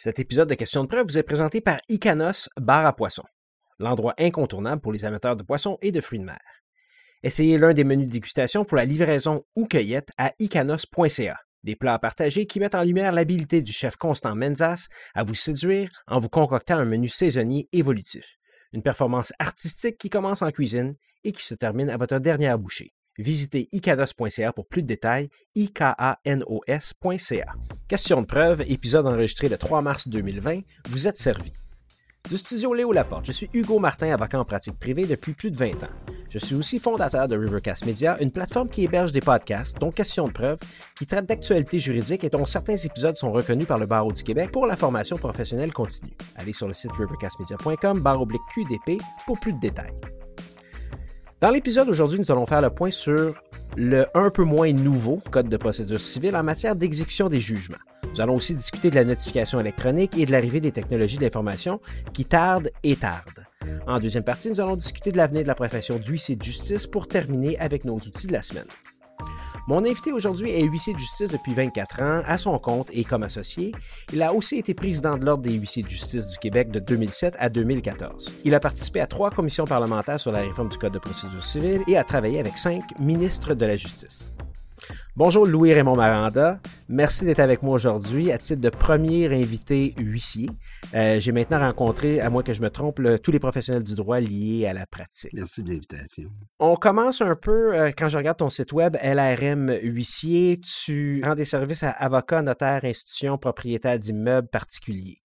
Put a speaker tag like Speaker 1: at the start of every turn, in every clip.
Speaker 1: Cet épisode de Questions de preuve vous est présenté par Icanos Bar à poisson, l'endroit incontournable pour les amateurs de poissons et de fruits de mer. Essayez l'un des menus de dégustation pour la livraison ou cueillette à icanos.ca. Des plats partagés qui mettent en lumière l'habileté du chef Constant Menzas à vous séduire en vous concoctant un menu saisonnier évolutif. Une performance artistique qui commence en cuisine et qui se termine à votre dernière bouchée. Visitez icanos.ca pour plus de détails, ikanos.ca. Question de preuve, épisode enregistré le 3 mars 2020, vous êtes servi. Du studio Léo Laporte, je suis Hugo Martin, avocat en pratique privée depuis plus de 20 ans. Je suis aussi fondateur de Rivercast Media, une plateforme qui héberge des podcasts, dont Questions de preuve, qui traitent d'actualités juridiques et dont certains épisodes sont reconnus par le Barreau du Québec pour la formation professionnelle continue. Allez sur le site rivercastmedia.com, barre oblique QDP, pour plus de détails. Dans l'épisode aujourd'hui, nous allons faire le point sur le un peu moins nouveau Code de procédure civile en matière d'exécution des jugements. Nous allons aussi discuter de la notification électronique et de l'arrivée des technologies d'information qui tardent et tardent. En deuxième partie, nous allons discuter de l'avenir de la profession d'huissier de justice pour terminer avec nos outils de la semaine. Mon invité aujourd'hui est huissier de justice depuis 24 ans, à son compte et comme associé. Il a aussi été président de l'Ordre des huissiers de justice du Québec de 2007 à 2014. Il a participé à trois commissions parlementaires sur la réforme du Code de procédure civile et a travaillé avec cinq ministres de la Justice. Bonjour Louis-Raymond Maranda. Merci d'être avec moi aujourd'hui à titre de premier invité huissier. Euh, J'ai maintenant rencontré, à moins que je me trompe, le, tous les professionnels du droit liés à la pratique.
Speaker 2: Merci de l'invitation.
Speaker 1: On commence un peu, euh, quand je regarde ton site web, LRM Huissier, tu rends des services à avocats, notaires, institutions, propriétaires d'immeubles particuliers.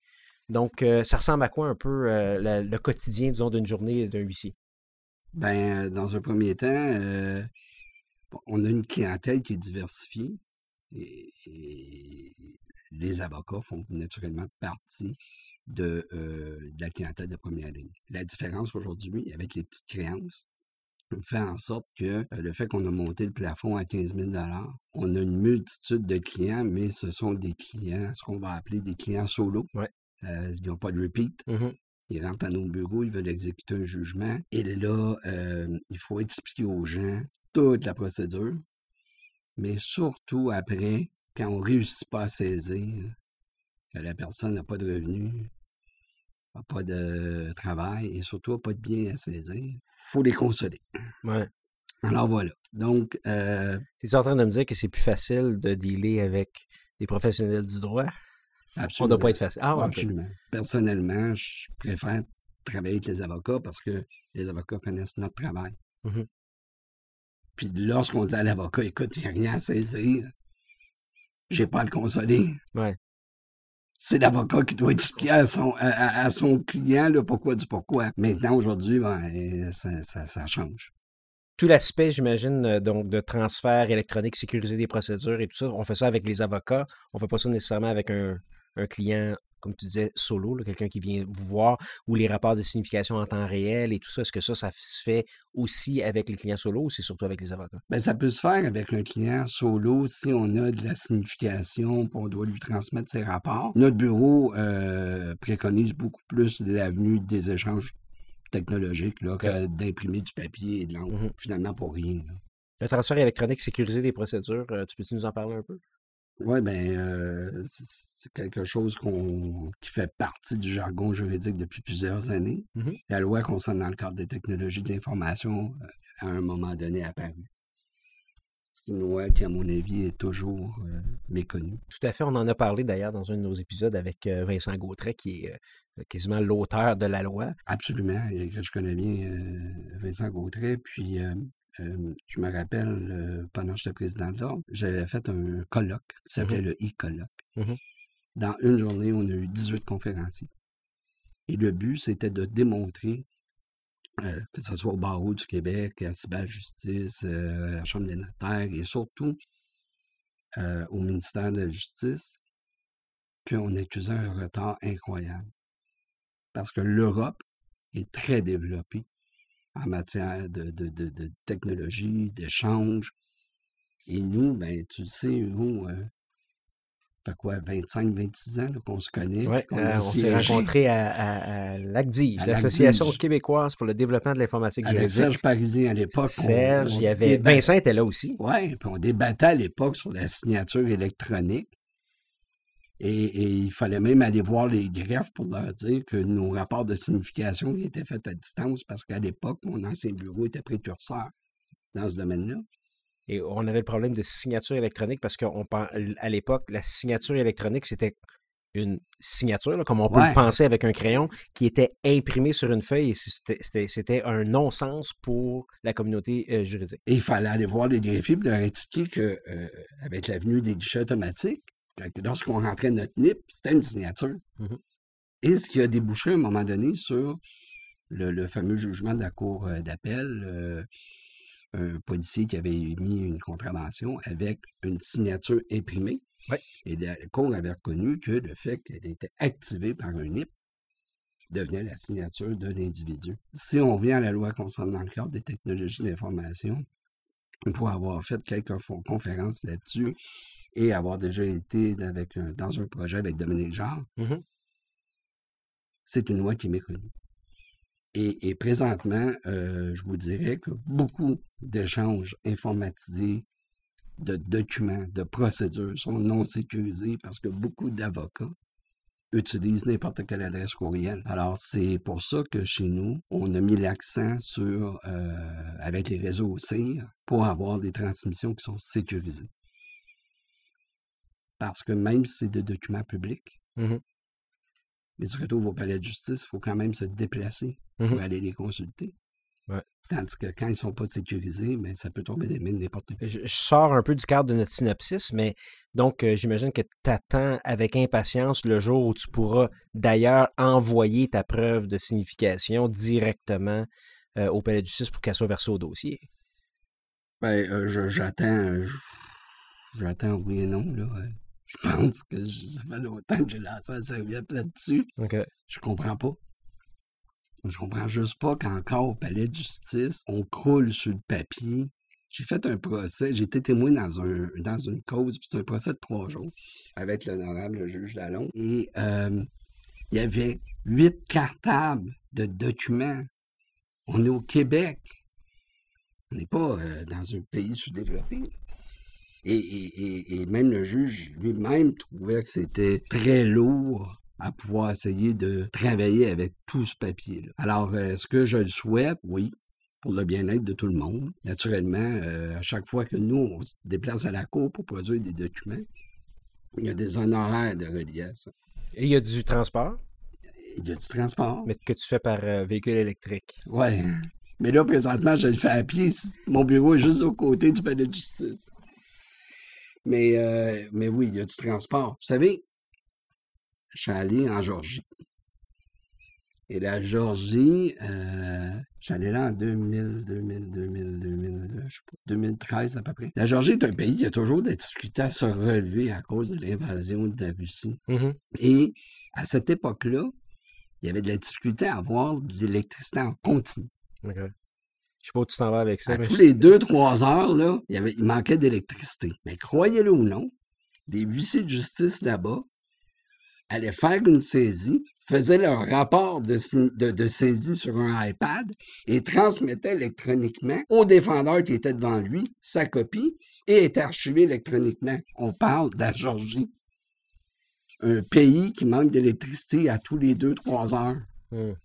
Speaker 1: Donc, euh, ça ressemble à quoi un peu le, le, quotidien, disons, d'une journée d'un huissier?
Speaker 2: Ben, dans un premier temps, on a une clientèle qui est diversifiée et, et les avocats font naturellement partie de, euh, de, la clientèle de première ligne. La différence aujourd'hui avec les petites créances fait en sorte que euh, le fait qu'on a monté le plafond à 15 000 on a une multitude de clients, mais ce sont des clients, ce qu'on va appeler des clients solo.
Speaker 1: Ouais.
Speaker 2: Euh, ils n'ont pas de repeat.
Speaker 1: Mm -hmm.
Speaker 2: Ils rentrent à nos bureaux, ils veulent exécuter un jugement. Et là, il faut expliquer aux gens toute la procédure, mais surtout après, quand on ne réussit pas à saisir, que la personne n'a pas de revenus, n'a pas de travail et surtout n'a pas de bien à saisir, il faut les consoler.
Speaker 1: Ouais.
Speaker 2: Alors voilà. Donc. Euh,
Speaker 1: tu es en train de me dire que c'est plus facile de dealer avec des professionnels du droit?
Speaker 2: Absolument.
Speaker 1: On ne doit pas être facile. Ah, ouais,
Speaker 2: absolument. Okay. Personnellement, je préfère travailler avec les avocats parce que les avocats connaissent notre travail.
Speaker 1: Mm -hmm.
Speaker 2: Puis lorsqu'on dit à l'avocat, écoute, il n'y a rien à saisir, j'ai pas à le consoler.
Speaker 1: Ouais.
Speaker 2: C'est l'avocat qui doit expliquer à son, à, à son client le pourquoi du pourquoi. Maintenant, aujourd'hui, ben, ça, ça, ça change.
Speaker 1: Tout l'aspect, j'imagine, donc de transfert électronique, sécuriser des procédures et tout ça, on fait ça avec les avocats. On ne fait pas ça nécessairement avec un, un client, comme tu disais, solo, quelqu'un qui vient vous voir, ou les rapports de signification en temps réel et tout ça. Est-ce que ça, ça se fait aussi avec les clients solo ou c'est surtout avec les avocats?
Speaker 2: Bien, ça peut se faire avec un client solo si on a de la signification, on doit lui transmettre ses rapports. Notre bureau euh, préconise beaucoup plus l'avenue des échanges technologiques là, okay. que d'imprimer du papier et de l'encre, mm -hmm. finalement pour rien. Là.
Speaker 1: Le transfert électronique sécurisé des procédures, euh, tu peux-tu nous en parler un peu?
Speaker 2: Oui, bien, euh, c'est quelque chose qu'on qui fait partie du jargon juridique depuis plusieurs années.
Speaker 1: Mm -hmm.
Speaker 2: La loi concernant le cadre des technologies de l'information, euh, à un moment donné, apparue. C'est une loi qui, à mon avis, est toujours euh, méconnue.
Speaker 1: Tout à fait. On en a parlé d'ailleurs dans un de nos épisodes avec euh, Vincent Gautret, qui est euh, quasiment l'auteur de la loi.
Speaker 2: Absolument. Et que je connais bien Vincent Gautret. Puis, euh, je me rappelle, euh, pendant que j'étais président de l'Ordre, j'avais fait un colloque qui s'appelait
Speaker 1: Mhm.
Speaker 2: mm -hmm. le e-colloque.
Speaker 1: Mm -hmm.
Speaker 2: Dans une journée, on a eu 18 conférenciers. Et le but, c'était de démontrer, euh, que ce soit au barreau du Québec, à Cibal Justice, à la Chambre des notaires et surtout au ministère de la Justice, qu'on accusait un retard incroyable. Parce que l'Europe est très développée en matière de, de, de, de technologie, d'échange. Et nous, ben, tu le sais, Hugo, euh, fait quoi, 25, 26 ans qu'on se connaît.
Speaker 1: Oui,
Speaker 2: on,
Speaker 1: euh, on s'est rencontrés à, à, à l'ACDIGE, l'Association québécoise pour le développement de l'informatique
Speaker 2: juridique. Serge Parisien à l'époque.
Speaker 1: Serge, on, on il y avait débat... Vincent était là aussi.
Speaker 2: Oui, puis on débattait à l'époque sur la signature électronique. Et, il fallait même aller voir les greffes pour leur dire que nos rapports de signification étaient faits à distance parce qu'à l'époque, mon ancien bureau était précurseur dans ce domaine-là.
Speaker 1: Et on avait le problème de signature électronique parce qu'à l'époque, la signature électronique, c'était une signature, comme on peut le penser avec un crayon, qui était imprimée sur une feuille et c'était un non-sens pour la communauté euh, juridique.
Speaker 2: Et il fallait aller voir les greffiers pour leur expliquer qu'avec euh, l'avenue des guichets automatiques, lorsqu'on rentrait notre NIP, c'était une signature. Mmh et ce qui a débouché à un moment donné sur le, fameux jugement de la Cour euh, d'appel, un policier qui avait émis une contravention avec une signature imprimée et la Cour avait reconnu que le fait qu'elle était activée par un NIP devenait la signature d'un individu. Si on vient à la loi concernant le cadre des technologies d'information, pour avoir fait quelques conférences là-dessus et avoir déjà été avec dans un projet avec Dominique Jarre, mmh c'est une loi qui est méconnue. Et, présentement, euh, je vous dirais que beaucoup d'échanges informatisés de documents, de procédures sont non sécurisés parce que beaucoup d'avocats utilisent n'importe quelle adresse courriel. Alors, c'est pour ça que chez nous, on a mis l'accent sur, euh, avec les réseaux CIR, pour avoir des transmissions qui sont sécurisées. Parce que même si c'est des documents publics, mmh mais tu retrouves au palais de justice, il faut quand même se déplacer mmh pour aller les consulter. Tandis que quand ils ne sont pas sécurisés, ben, ça peut tomber des mines n'importe où.
Speaker 1: Je, sors un peu du cadre de notre synopsis, mais donc euh, j'imagine que tu attends avec impatience le jour où tu pourras d'ailleurs envoyer ta preuve de signification directement euh, au palais de justice pour qu'elle soit versée au dossier.
Speaker 2: Ben, euh, j'attends. J'attends oui et non, là. Je pense que ça fait longtemps que j'ai lancé la serviette là-dessus.
Speaker 1: OK.
Speaker 2: Je comprends pas. Je comprends juste pas qu'encore au palais de justice, on croule sur le papier. J'ai fait un procès, j'ai été témoin dans, un, dans une cause, puis c'est un procès de trois jours avec l'honorable juge Lalonde. Et euh, il y avait huit cartables de documents. On est au Québec. On n'est pas euh, dans un pays sous-développé. Et, et, même le juge lui-même trouvait que c'était très lourd à pouvoir essayer de travailler avec tout ce papier-là. Alors, euh, est-ce que je le souhaite? Oui, pour le bien-être de tout le monde. Naturellement, euh, à chaque fois que nous, on se déplace à la cour pour produire des documents, il y a des honoraires de relier à ça.
Speaker 1: Et il y a du transport?
Speaker 2: Il y a du transport.
Speaker 1: Mais que tu fais par euh, véhicule électrique.
Speaker 2: Oui. Mais là, présentement, je le fais à pied. Mon bureau est juste au côté du palais de justice. Mais, mais oui, il y a du transport. Vous savez, je suis allé en Georgie. Et la Georgie, euh, j'allais là en 2000, 2000, 2000, 2000, je sais pas, 2013 à peu près. La Georgie est un pays qui a toujours des difficultés à se relever à cause de l'invasion de la Russie. Mm-hmm. Et à cette époque-là, il y avait de la difficulté à avoir de l'électricité en continu.
Speaker 1: Je sais pas où tu t'en vas avec ça.
Speaker 2: À tous les deux, trois heures, là, il, y avait, il manquait d'électricité. Mais croyez-le ou non, des huissiers de justice là-bas allaient faire une saisie, faisaient leur rapport de, saisie sur un iPad et transmettaient électroniquement au défendeur qui était devant lui sa copie et était archivé électroniquement. On parle de la Georgie. Un pays qui manque d'électricité à tous les deux, trois heures. Hmm.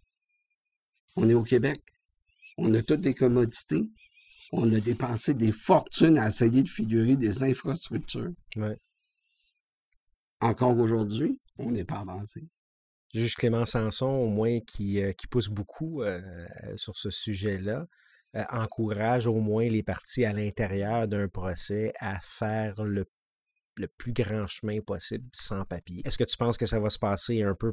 Speaker 2: On est au Québec. On a toutes les commodités. On a dépensé des fortunes à essayer de figurer des infrastructures. Encore aujourd'hui, on n'est pas avancé.
Speaker 1: Juste Clément Sanson, au moins, qui, euh, qui pousse beaucoup euh, sur ce sujet-là, euh, encourage au moins les parties à l'intérieur d'un procès à faire le, le plus grand chemin possible sans papier. Est-ce que tu penses que ça va se passer un peu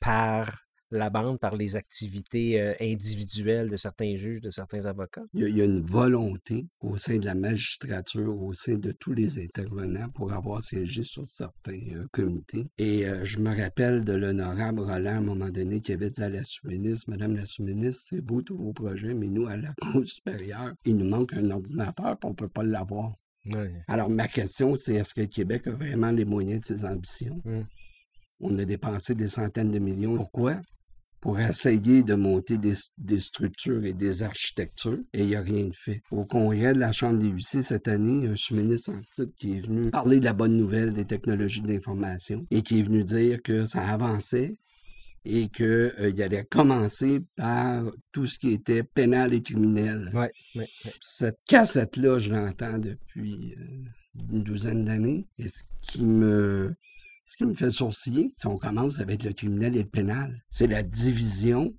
Speaker 1: par la bande par les activités euh, individuelles de certains juges, de certains avocats?
Speaker 2: Il y, a, une volonté au sein de la magistrature, au sein de tous les intervenants pour avoir siégé sur certains euh, comités. Et euh, je me rappelle de l'honorable Roland à un moment donné qui avait dit à la sous-ministre, Madame la sous-ministre, c'est beau tous vos projets, mais nous, à la Cour supérieure, il nous manque un ordinateur et on ne peut pas l'avoir. Alors, ma question, c'est est-ce que le Québec a vraiment les moyens de ses ambitions? Hum. On a dépensé des centaines de millions. Pourquoi? Pour essayer de monter des, des structures et des architectures, et il n'y a rien de fait. Au congrès de la Chambre des huissiers cette année, un sous-ministre en titre qui est venu parler de la bonne nouvelle des technologies d'information et qui est venu dire que ça avançait et qu'il euh, allait commencer par tout ce qui était pénal et criminel.
Speaker 1: Ouais, ouais, ouais.
Speaker 2: Cette cassette-là, je l'entends depuis euh, une douzaine d'années. Et ce qui me ce qui me fait sourciller, si on commence avec le criminel et le pénal, c'est la division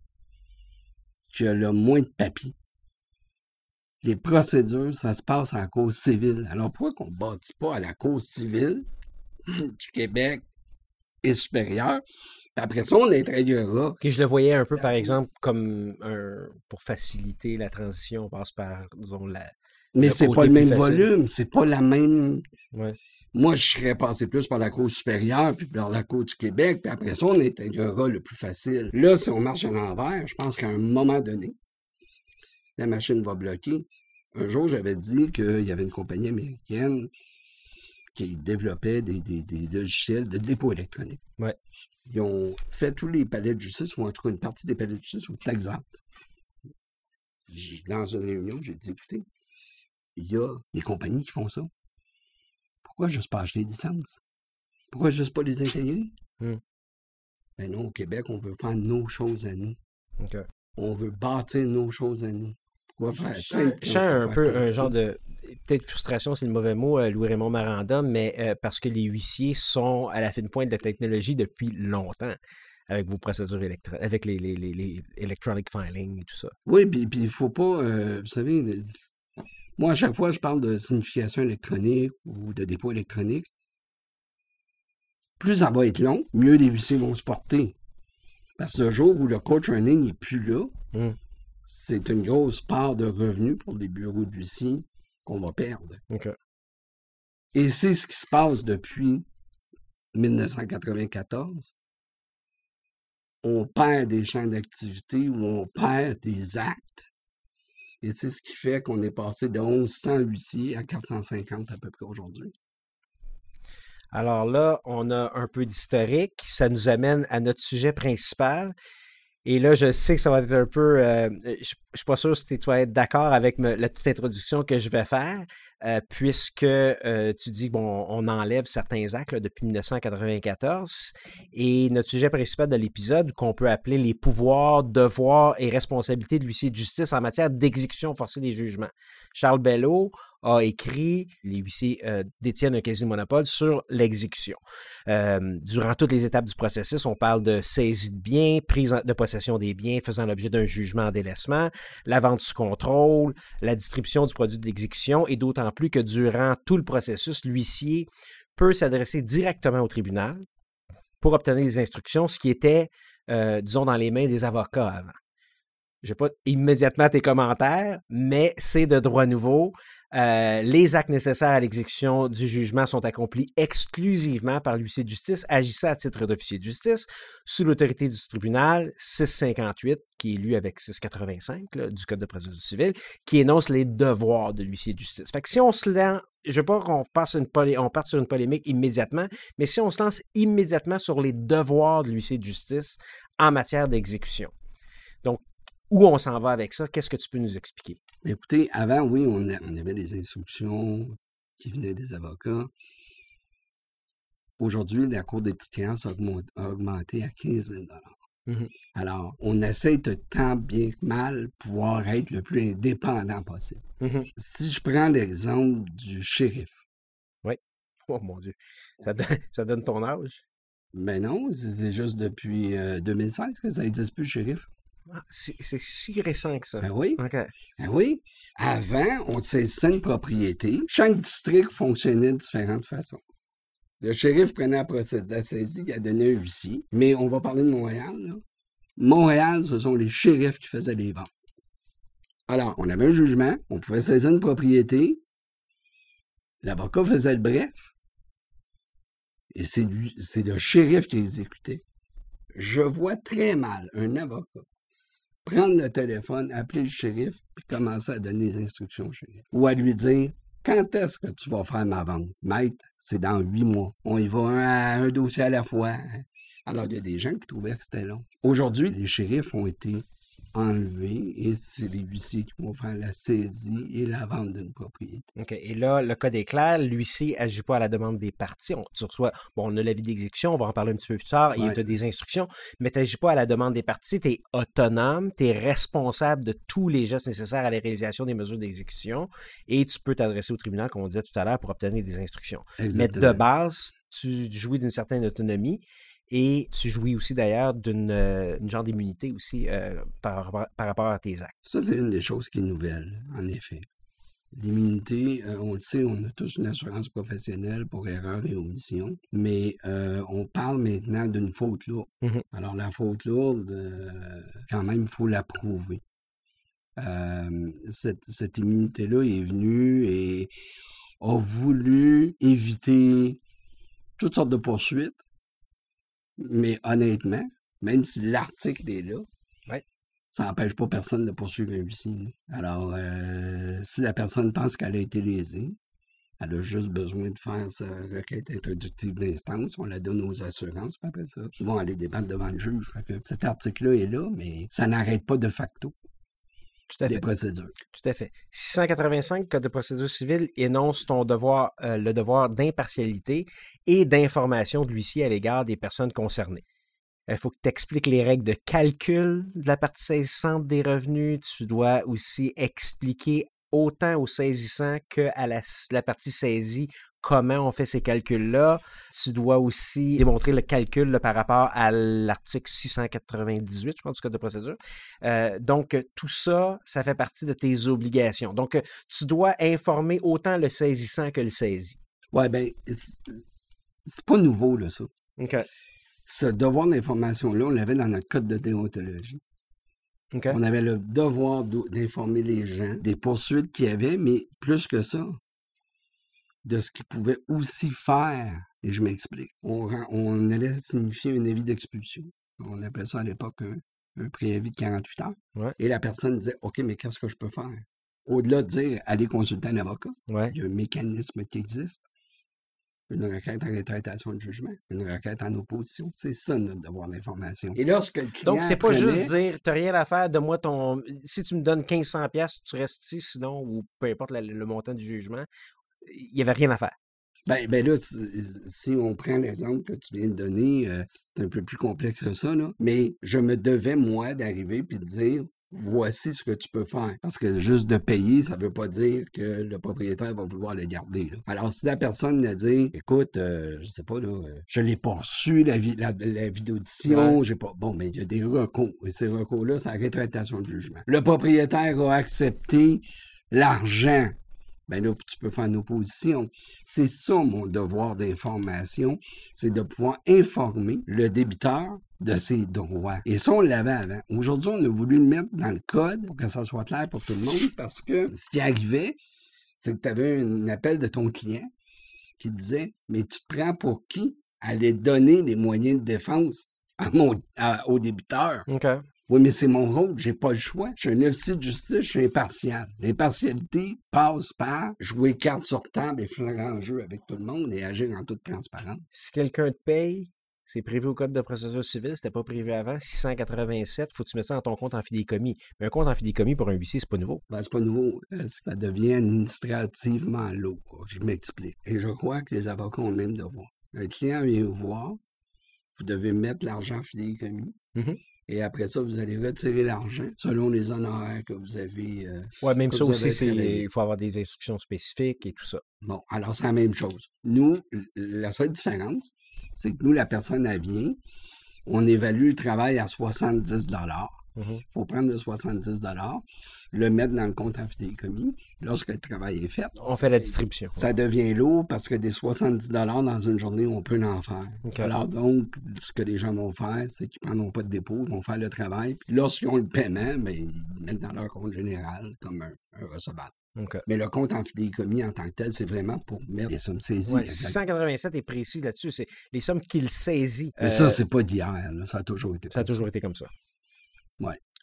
Speaker 2: qui a le moins de papier. Les procédures, ça se passe en cause civile. Alors pourquoi qu'on ne bâtit pas à la cause civile du Québec et supérieure? Puis après ça, on introduira.
Speaker 1: Ok, je le voyais un peu, par exemple, comme un, pour faciliter la transition, on passe par, disons, la.
Speaker 2: Mais c'est pas le même
Speaker 1: facile.
Speaker 2: volume, c'est pas la même.
Speaker 1: Ouais.
Speaker 2: Moi, je serais passé plus par la Cour supérieure, puis par la Cour du Québec, puis après ça, on intégrera le plus facile. Là, si on marche à l'envers, je pense qu'à un moment donné, la machine va bloquer. Un jour, j'avais dit qu'il y avait une compagnie américaine qui développait des, des- des logiciels de dépôt électronique.
Speaker 1: Ouais.
Speaker 2: Ils ont fait tous les palais de justice, ou en tout cas une partie des palais de justice au Texas. Dans une réunion, j'ai dit, écoutez, il y a des compagnies qui font ça. Pourquoi juste pas acheter des licences? Pourquoi juste pas les intégrer?
Speaker 1: Hmm.
Speaker 2: Ben non, au Québec, on veut faire nos choses à nous. On veut bâtir nos choses à nous. Pourquoi faire
Speaker 1: sens- je sens un peu un genre de. Peut-être frustration, c'est le mauvais mot, euh, Louis-Raymond Maranda, mais euh, parce que les huissiers sont à la fine pointe de la technologie depuis longtemps avec vos procédures électroniques, avec les, les, les, les electronic filing et tout ça.
Speaker 2: Oui, puis il faut pas, euh, vous savez, moi, à chaque fois, je parle de signification électronique ou de dépôt électronique. Plus ça va être long, mieux les huissiers vont se porter. Parce que le jour où le coach running n'est plus là,
Speaker 1: Hmm.
Speaker 2: c'est une grosse part de revenus pour les bureaux d'huissiers qu'on va perdre. Et c'est ce qui se passe depuis 1994. On perd des champs d'activité ou on perd des actes. Et c'est ce qui fait qu'on est passé de 1100 huissiers à 450 à peu près aujourd'hui.
Speaker 1: Alors là, on a un peu d'historique. Ça nous amène à notre sujet principal. Et là, je sais que ça va être un peu. euh, je je suis pas sûr si tu vas être d'accord avec la petite introduction que je vais faire, euh, puisque euh, tu dis bon, on enlève certains actes depuis 1994. Et notre sujet principal de l'épisode, qu'on peut appeler les pouvoirs, devoirs et responsabilités de l'huissier de justice en matière d'exécution forcée des jugements. Charles Bello a écrit Les huissiers euh, détiennent un quasi-monopole sur l'exécution. Euh, durant toutes les étapes du processus, on parle de saisie de biens, prise de possession des biens faisant l'objet d'un jugement en délaissement, la vente sous contrôle, la distribution du produit de l'exécution, et d'autant plus que durant tout le processus, l'huissier peut s'adresser directement au tribunal pour obtenir des instructions, ce qui était, euh, disons, dans les mains des avocats avant. Je n'ai pas immédiatement tes commentaires, mais c'est de droit nouveau. Euh, les actes nécessaires à l'exécution du jugement sont accomplis exclusivement par l'huissier de justice agissant à titre d'officier de justice sous l'autorité du tribunal 658, qui est lu avec 685 là, du Code de procédure civile, qui énonce les devoirs de l'huissier de justice. Fait que si on se lance, je veux pas qu'on on parte sur une polémique immédiatement, mais si on se lance immédiatement sur les devoirs de l'huissier de justice en matière d'exécution. Donc, où on s'en va avec ça? Qu'est-ce que tu peux nous expliquer?
Speaker 2: Écoutez, avant, oui, on, a- on avait des instructions qui venaient des avocats. Aujourd'hui, la Cour des petites créances a augment- a augmenté à 15 000
Speaker 1: Mhm.
Speaker 2: Alors, on essaie de tant bien que mal pouvoir être le plus indépendant possible.
Speaker 1: Mhm.
Speaker 2: Si je prends l'exemple du shérif,
Speaker 1: Oh mon Dieu, ça, donne- ça donne ton âge?
Speaker 2: ben non, c'est juste depuis euh, 2016 que ça n'existe plus, le shérif.
Speaker 1: Ah, c'est si récent que ça.
Speaker 2: Ben oui,
Speaker 1: OK.
Speaker 2: ben oui. Avant, on saisissait une propriété. Chaque district fonctionnait de différentes façons. Le shérif prenait la procédure, la saisie, il a donné un huissier. Mais on va parler de Montréal. Là. Montréal, ce sont les shérifs qui faisaient les ventes. Alors, on avait un jugement, on pouvait saisir une propriété, l'avocat faisait le bref, et c'est le shérif qui exécutait. Je vois très mal un avocat prendre le téléphone, appeler le shérif, puis commencer à donner des instructions au shérif. Ou à lui dire Quand est-ce que tu vas faire ma vente? Maître, c'est dans huit mois. On y va un, à- un dossier à la fois. Alors, il y a des gens qui trouvaient que c'était long. Aujourd'hui, les shérifs ont été enlevés et c'est les huissiers qui vont faire la saisie et la vente d'une propriété.
Speaker 1: OK. Et là, le code est clair. L'huissier agit pas à la demande des parties. On, tu reçois, bon, on a l'avis d'exécution, on va en parler un petit peu plus tard, et
Speaker 2: Ouais.
Speaker 1: tu as des instructions, mais tu n'agis pas à la demande des parties. Tu es autonome, tu es responsable de tous les gestes nécessaires à la réalisation des mesures d'exécution et tu peux t'adresser au tribunal, comme on disait tout à l'heure, pour obtenir des instructions. Mais de
Speaker 2: Exactement.
Speaker 1: base, tu jouis d'une certaine autonomie et tu jouis aussi d'ailleurs d'une euh, une genre d'immunité aussi euh, par, rapport- par rapport à tes actes.
Speaker 2: Ça, c'est une des choses qui est nouvelle, en effet. L'immunité, euh, on le sait, on a tous une assurance professionnelle pour erreur et omission, mais euh, on parle maintenant d'une faute lourde.
Speaker 1: Mhm.
Speaker 2: Alors, la faute lourde, quand même, il faut la prouver. Cette cette immunité-là est venue et a voulu éviter toutes sortes de poursuites, mais honnêtement, même si l'article est là, ça n'empêche pas personne de poursuivre un huissier. Alors, euh, si la personne pense qu'elle a été lésée, elle a juste besoin de faire sa requête introductive d'instance, on la donne aux assurances, puis après ça, souvent aller débattre devant le juge. Cet article-là est là, mais ça n'arrête pas de facto
Speaker 1: Tout à fait.
Speaker 2: procédures.
Speaker 1: Tout à fait. 685 Code de procédure civile énonce ton devoir, euh, le devoir d'impartialité et d'information de l'huissier à l'égard des personnes concernées. Il faut que tu expliques les règles de calcul de la partie saisissante des revenus. Tu dois aussi expliquer autant au saisissant qu'à la, la partie saisie comment on fait ces calculs-là. Tu dois aussi démontrer le calcul là, par rapport à l'article 698, je pense, du Code de procédure. Euh, donc, tout ça, ça fait partie de tes obligations. Donc, tu dois informer autant le saisissant que le saisi.
Speaker 2: Ouais, ben, c'est pas nouveau, là, ça.
Speaker 1: OK.
Speaker 2: Ce devoir d'information-là, on l'avait dans notre code de déontologie.
Speaker 1: OK.
Speaker 2: On avait le devoir d'informer les gens des poursuites qu'il y avait, mais plus que ça, de ce qu'ils pouvaient aussi faire. Et je m'explique. On, allait signifier un avis d'expulsion. On appelait ça à l'époque un, un préavis de 48 heures.
Speaker 1: Ouais.
Speaker 2: Et la personne disait, OK, mais qu'est-ce que je peux faire? Au-delà de dire, allez consulter un avocat,
Speaker 1: Ouais.
Speaker 2: il y a un mécanisme qui existe. Une requête en rétractation de jugement, une requête en opposition. C'est ça notre devoir d'information. Et lorsque le client
Speaker 1: Donc, c'est pas
Speaker 2: prenait-
Speaker 1: juste dire, t'as rien à faire, de moi ton. Si tu me donnes 1500 pièces, tu restes ici, sinon, ou peu importe la- le montant du jugement, il n'y avait rien à faire.
Speaker 2: Ben, ben là, si on prend l'exemple que tu viens de donner, euh, c'est un peu plus complexe que ça, là. Mais je me devais, moi, d'arriver puis de dire voici ce que tu peux faire. Parce que juste de payer, ça veut pas dire que le propriétaire va vouloir le garder. là. Alors, si la personne a dit écoute, euh, je sais pas, là, euh, je l'ai pas reçu, la, vi- la, la vidéo d'audition, j'ai pas. Bon, mais il y a des recours. Et ces recours-là, c'est la rétractation de jugement. Le propriétaire a accepté l'argent. Ben là, tu peux faire une opposition. C'est ça mon devoir d'information, c'est de pouvoir informer le débiteur de ses droits. Et ça, on l'avait avant. Aujourd'hui, on a voulu le mettre dans le code pour que ça soit clair pour tout le monde parce que ce qui arrivait, c'est que tu avais un appel de ton client qui disait Mais tu te prends pour qui Aller donner les moyens de défense au débiteur? Oui, mais c'est mon rôle, j'ai pas le choix. Je suis un officier de justice, je suis impartial. L'impartialité passe par jouer carte sur table et flagrant jeu avec tout le monde et agir en toute transparence.
Speaker 1: Si quelqu'un te paye, c'est prévu au Code de procédure civile, c'était pas prévu avant, 687, faut que tu mettes ça dans ton compte en fidéicommis. Mais un compte en fidéicommis pour un huissier, c'est pas nouveau.
Speaker 2: Ben, c'est pas nouveau. Euh, Ça devient administrativement lourd. Je m'explique. Et je crois que les avocats ont le même devoir. Un client vient vous voir, vous devez mettre l'argent en fidéicommis.
Speaker 1: Mhm.
Speaker 2: Et après ça, vous allez retirer l'argent selon les honoraires que vous avez. euh,
Speaker 1: Ouais, même ça aussi, il faut avoir des instructions spécifiques et tout ça.
Speaker 2: Bon, alors c'est la même chose. Nous, la seule différence, c'est que nous, la personne, elle vient, on évalue le travail à 70 Il
Speaker 1: Mhm.
Speaker 2: faut prendre le 70 le mettre dans le compte en fidéicommis. Lorsque le travail est fait,
Speaker 1: On fait la distribution.
Speaker 2: ça devient lourd parce que des 70 dans une journée, on peut en faire. Alors donc, ce que les gens vont faire, c'est qu'ils ne prendront pas de dépôt, ils vont faire le travail. Puis lorsqu'ils ont le paiement, ben, ils le mettent dans leur compte général comme un, un recevable. Mais le compte en fidéicommis en tant que tel, c'est vraiment pour mettre les sommes saisies.
Speaker 1: Ouais,
Speaker 2: Exact.
Speaker 1: 687 est précis là-dessus. C'est les sommes qu'il saisit.
Speaker 2: Mais
Speaker 1: Euh,
Speaker 2: ça, c'est pas d'hier. Ça a toujours été
Speaker 1: Ça a toujours été comme ça.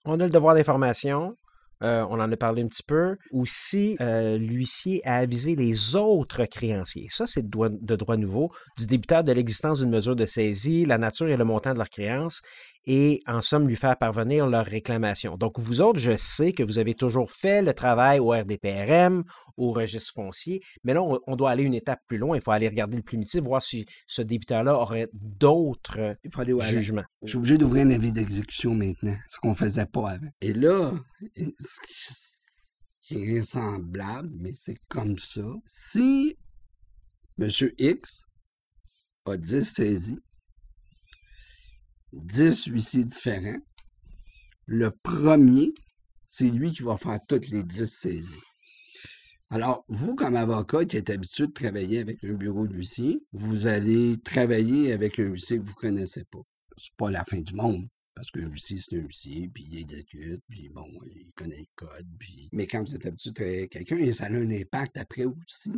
Speaker 1: On a le devoir d'information. euh, on en a parlé un petit peu. Aussi, euh, l'huissier a avisé les autres créanciers. Ça, c'est de droit, de droit nouveau du débiteur de l'existence d'une mesure de saisie, la nature et le montant de leur créance et en somme lui faire parvenir leur réclamation. Donc vous autres, je sais que vous avez toujours fait le travail au RDPRM, au registre foncier, mais là, on, on doit aller une étape plus loin. Il faut aller regarder le primitif, voir si ce débiteur-là aurait d'autres jugements.
Speaker 2: Je suis obligé d'ouvrir un avis d'exécution maintenant, ce qu'on faisait pas avant. Et là, ce qui est semblable, mais c'est comme ça. Si M. X a 10 saisies, 10 huissiers différents, le premier, c'est lui qui va faire toutes les 10 saisies. Alors, vous, comme avocat qui êtes habitué de travailler avec un bureau d'huissier, vous allez travailler avec un huissier que vous ne connaissez pas. C'est pas la fin du monde. Parce qu'un huissier, c'est un huissier, puis il exécute, puis bon, il connaît le code. Puis... Mais quand vous êtes habitué de travailler avec quelqu'un, ça a un impact après aussi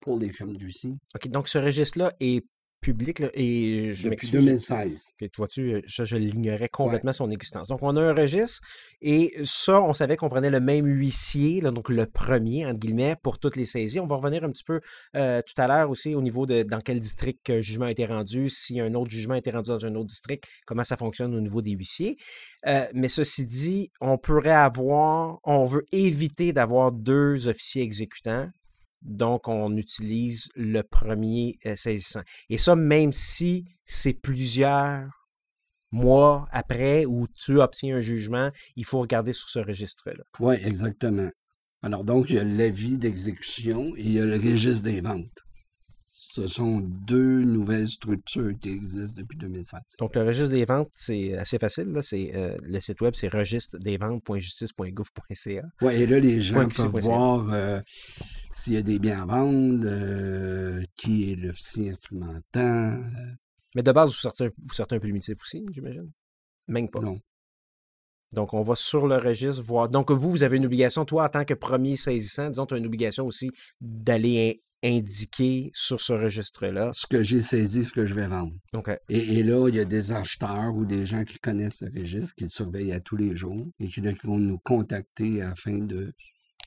Speaker 2: pour les firmes d'huissier.
Speaker 1: OK, donc ce registre-là est public là, et je
Speaker 2: Depuis
Speaker 1: m'excuse.
Speaker 2: 2016.
Speaker 1: Ok, tu vois-tu, euh, je l'ignorais complètement son existence. Donc, on a un registre et ça, on savait qu'on prenait le même huissier, là, donc le premier, entre guillemets, pour toutes les saisies. On va revenir un petit peu euh, tout à l'heure aussi au niveau de dans quel district un jugement a été rendu, si un autre jugement a été rendu dans un autre district, comment ça fonctionne au niveau des huissiers. Euh, mais ceci dit, on pourrait avoir, on veut éviter d'avoir deux officiers exécutants. Donc, on utilise le premier saisissant. Et ça, même si c'est plusieurs mois après où tu obtiens un jugement, il faut regarder sur ce registre-là.
Speaker 2: Oui, exactement. Alors, donc, il y a l'avis d'exécution et il y a le registre des ventes. Ce sont deux nouvelles structures qui existent depuis 2016.
Speaker 1: Donc, le registre des ventes, c'est assez facile. Là. C'est, euh, le site web, c'est registre-des-ventes.justice.gouv.ca.
Speaker 2: Oui, et là, les gens peuvent voir euh, s'il y a des biens à vendre, euh, qui est l'officier instrumentant. euh,
Speaker 1: Mais de base, vous sortez un, vous sortez un primitif aussi, j'imagine? Même pas.
Speaker 2: non.
Speaker 1: Donc, on va sur le registre voir. Donc, vous, vous avez une obligation, toi, en tant que premier saisissant, disons, tu as une obligation aussi d'aller in- indiquer sur ce registre-là.
Speaker 2: Ce que j'ai saisi, ce que je vais vendre.
Speaker 1: Euh,
Speaker 2: Et, et là, il y a des acheteurs ou des gens qui connaissent le registre, qui le surveillent à tous les jours et qui vont nous contacter afin de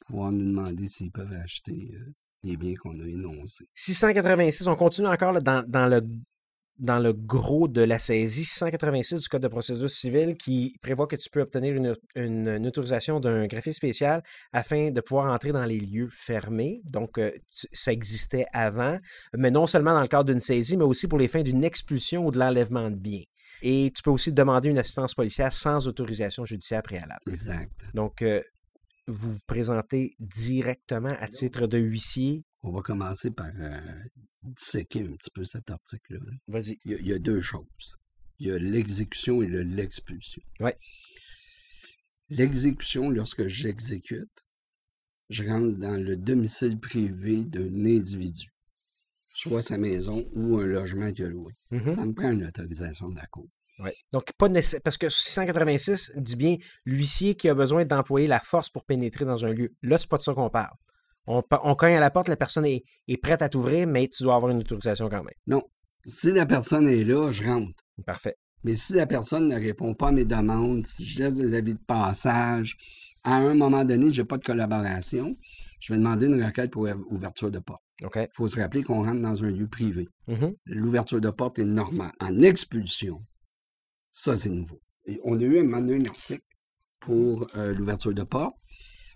Speaker 2: pouvoir nous demander s'ils peuvent acheter euh, les biens qu'on a énoncés.
Speaker 1: 686, on continue encore là, dans, dans le, dans le gros de la saisie. 686 du Code de procédure civile qui prévoit que tu peux obtenir une, une- une autorisation d'un greffier spécial afin de pouvoir entrer dans les lieux fermés. Donc, euh, ça existait avant, mais non seulement dans le cadre d'une saisie, mais aussi pour les fins d'une expulsion ou de l'enlèvement de biens. Et tu peux aussi demander une assistance policière sans autorisation judiciaire préalable.
Speaker 2: Exact.
Speaker 1: Donc, euh, vous vous présentez directement à titre de huissier?
Speaker 2: On va commencer par euh, disséquer un petit peu cet article-là. là.
Speaker 1: Vas-y.
Speaker 2: Il y, a, il y a deux choses. Il y a l'exécution et le- l'expulsion.
Speaker 1: Ouais.
Speaker 2: L'exécution, lorsque j'exécute, je rentre dans le domicile privé d'un individu, soit sa maison ou un logement qu'il a loué. Ça me prend une autorisation de la Cour.
Speaker 1: Ouais. Donc, pas nécessaire, parce que 686 dit bien l'huissier qui a besoin d'employer la force pour pénétrer dans un lieu. Là, c'est pas de ça qu'on parle. On, cogne à la porte, la personne est, est prête à t'ouvrir, mais tu dois avoir une autorisation quand même.
Speaker 2: Si la personne est là, je rentre.
Speaker 1: Parfait.
Speaker 2: Mais si la personne ne répond pas à mes demandes, si je laisse des avis de passage, à un moment donné, je n'ai pas de collaboration, je vais demander une requête pour ouverture de porte.
Speaker 1: OK.
Speaker 2: Il faut se rappeler qu'on rentre dans un lieu privé.
Speaker 1: Mhm.
Speaker 2: L'ouverture de porte est normale. En expulsion, ça, c'est nouveau. Et on a eu un moment donné un article pour euh, l'ouverture de porte.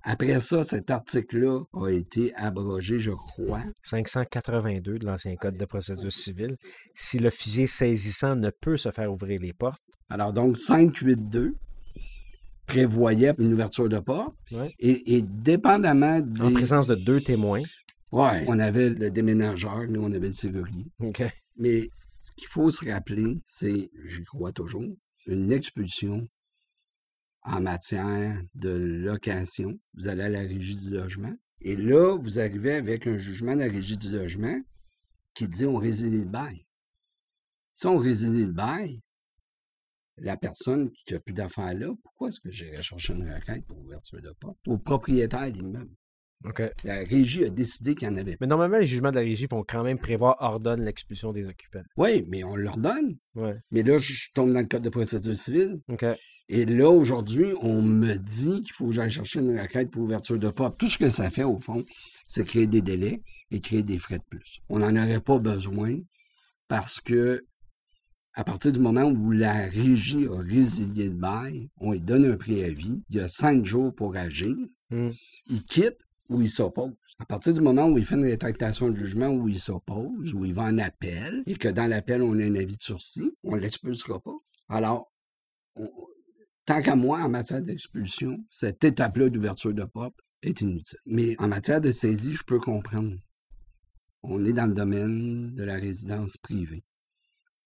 Speaker 2: Après ça, cet article-là a été abrogé, je crois.
Speaker 1: 582 de l'ancien Code de procédure civile. Si l'officier saisissant ne peut se faire ouvrir les portes,
Speaker 2: Alors, donc, 582 prévoyait une ouverture de porte.
Speaker 1: Ouais.
Speaker 2: Et, et dépendamment des...
Speaker 1: en présence de deux témoins.
Speaker 2: Ouais, on avait le déménageur, nous, on avait le serrurier.
Speaker 1: OK.
Speaker 2: Mais ce qu'il faut se rappeler, c'est, j'y crois toujours, une expulsion en matière de location. Vous allez à la régie du logement. Et là, vous arrivez avec un jugement de la régie du logement qui dit on résilie le bail. Si on résilie le bail, la personne qui n'a plus d'affaires là, pourquoi est-ce que j'irais chercher une requête pour ouverture de porte? Au propriétaire de l'immeuble. La régie a décidé qu'il y en avait.
Speaker 1: Mais normalement, les jugements de la régie vont quand même prévoir ordonne l'expulsion des occupants.
Speaker 2: Oui, mais on leur donne.
Speaker 1: Ouais.
Speaker 2: Mais là, je tombe dans le code de procédure civile. Et là, aujourd'hui, on me dit qu'il faut que j'aille chercher une requête pour ouverture de porte. Tout ce que ça fait, au fond, c'est créer des délais et créer des frais de plus. On n'en aurait pas besoin parce que à partir du moment où la régie a résilié le bail, on lui donne un préavis, il y a cinq jours pour agir,
Speaker 1: Hmm.
Speaker 2: il quitte ou il s'oppose. À partir du moment où il fait une rétractation de jugement, où il s'oppose, où il va en appel, et que dans l'appel, on a un avis de sursis, on ne l'expulsera pas. Alors, tant qu'à moi, en matière d'expulsion, cette étape-là d'ouverture de porte est inutile. Mais en matière de saisie, je peux comprendre. On est dans le domaine de la résidence privée.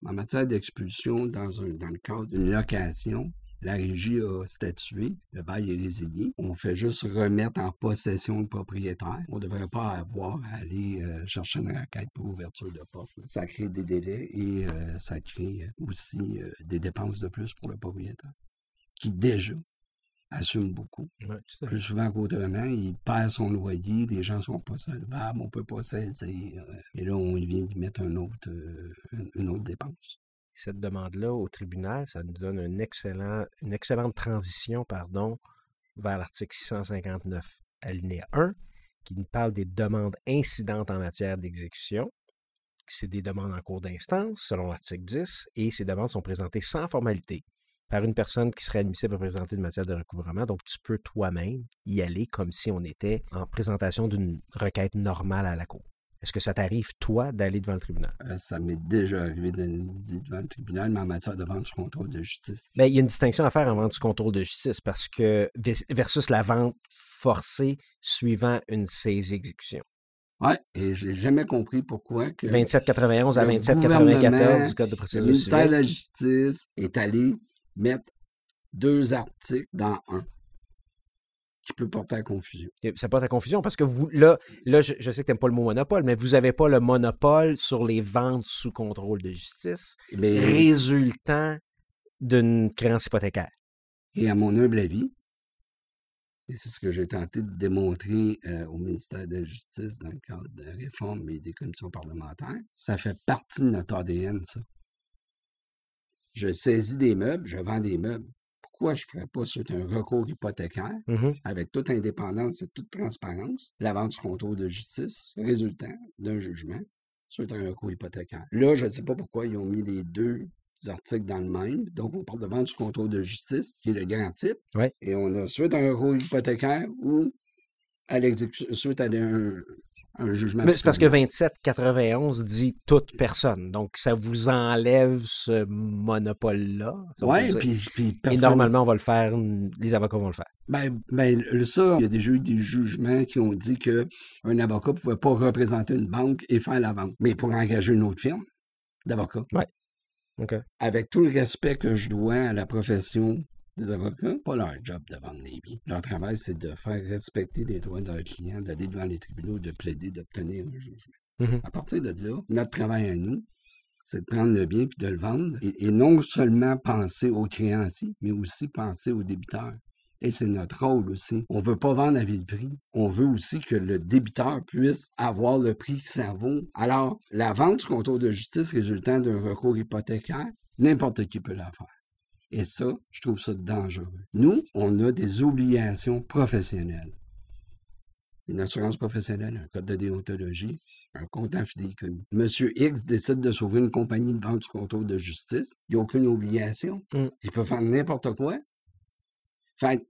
Speaker 2: En matière d'expulsion, dans, dans le cadre d'une location, la régie a statué, le bail est résilié. On fait juste remettre en possession le propriétaire. On ne devrait pas avoir à aller euh, chercher une requête pour ouverture de porte. Ça crée des délais et euh, ça crée aussi euh, des dépenses de plus pour le propriétaire, qui déjà assume beaucoup.
Speaker 1: Ouais.
Speaker 2: Plus souvent qu'autrement, il perd son loyer, les gens sont pas solvables, on peut pas saisir. Et là, on vient de mettre un autre, une- une autre dépense.
Speaker 1: Cette demande-là au tribunal, ça nous donne une excellente transition pardon, vers l'article 659, alinéa 1, qui nous parle des demandes incidentes en matière d'exécution. C'est des demandes en cours d'instance, selon l'article 10, et ces demandes sont présentées sans formalité par une personne qui serait admissible à présenter une matière de recouvrement. Donc, tu peux toi-même y aller comme si on était en présentation d'une requête normale à la cour. Est-ce que ça t'arrive, toi, d'aller devant le tribunal?
Speaker 2: Euh, Ça m'est déjà arrivé de- devant le tribunal, mais en matière de vente sous contrôle de justice.
Speaker 1: Ben, il y a une distinction à faire en vente du contrôle de justice parce que versus la vente forcée suivant une saisie exécution.
Speaker 2: Ouais, et j'ai jamais compris pourquoi que
Speaker 1: 2791 à
Speaker 2: le
Speaker 1: 2794
Speaker 2: gouvernement,
Speaker 1: du Code de
Speaker 2: le
Speaker 1: procédure
Speaker 2: ministère de la Justice est allé mettre deux articles dans un qui peut porter à confusion.
Speaker 1: Ça porte à confusion parce que vous, là, là je, je sais que tu n'aimes pas le mot monopole, mais vous n'avez pas le monopole sur les ventes sous contrôle de justice
Speaker 2: Mais,
Speaker 1: résultant d'une créance hypothécaire.
Speaker 2: et à mon humble avis, et c'est ce que j'ai tenté de démontrer euh, au ministère de la Justice dans le cadre de la réforme et des commissions parlementaires, ça fait partie de notre ADN, ça. Je saisis des meubles, je vends des meubles. Pourquoi je ne ferais pas sur un recours hypothécaire
Speaker 1: Mhm.
Speaker 2: avec toute indépendance et toute transparence, la vente du contrôle de justice résultant d'un jugement sur un recours hypothécaire. Là, je ne sais pas pourquoi ils ont mis les deux articles dans le même. Donc, on parle de vente du contrôle de justice, qui est le grand titre.
Speaker 1: Ouais.
Speaker 2: Et on a suite à un recours hypothécaire ou à suite à un, un jugement.
Speaker 1: Mais c'est parce que
Speaker 2: du tribunal.
Speaker 1: 2791 dit toute personne. Donc, ça vous enlève ce monopole-là. dire.
Speaker 2: puis, puis
Speaker 1: Et
Speaker 2: personne-
Speaker 1: normalement, on va le faire, les avocats vont le faire.
Speaker 2: Ben, ben, ça, il y a déjà eu des jugements qui ont dit que un avocat ne pouvait pas représenter une banque et faire la vente. Mais pour engager une autre firme d'avocat.
Speaker 1: OK.
Speaker 2: Avec tout le respect que je dois à la profession des avocats, pas leur job de vendre des biens. Leur travail, c'est de faire respecter les droits de leurs clients, d'aller devant les tribunaux, de plaider, d'obtenir un jugement.
Speaker 1: Mhm.
Speaker 2: À partir de là, notre travail à nous, c'est de prendre le bien puis de le vendre et, et non seulement penser aux créanciers, mais aussi penser aux débiteurs. Et c'est notre rôle aussi. On veut pas vendre à vil prix. On veut aussi que le débiteur puisse avoir le prix que ça vaut. Alors, la vente du contrôle de justice résultant d'un recours hypothécaire, n'importe qui peut la faire. Et ça, je trouve ça dangereux. Nous, on a des obligations professionnelles. Une assurance professionnelle, un code de déontologie, un compte en. Monsieur X décide de sauver une compagnie de vente du contrôle de justice. Il n'y a aucune obligation.
Speaker 1: Mm.
Speaker 2: Il peut faire n'importe quoi. Fait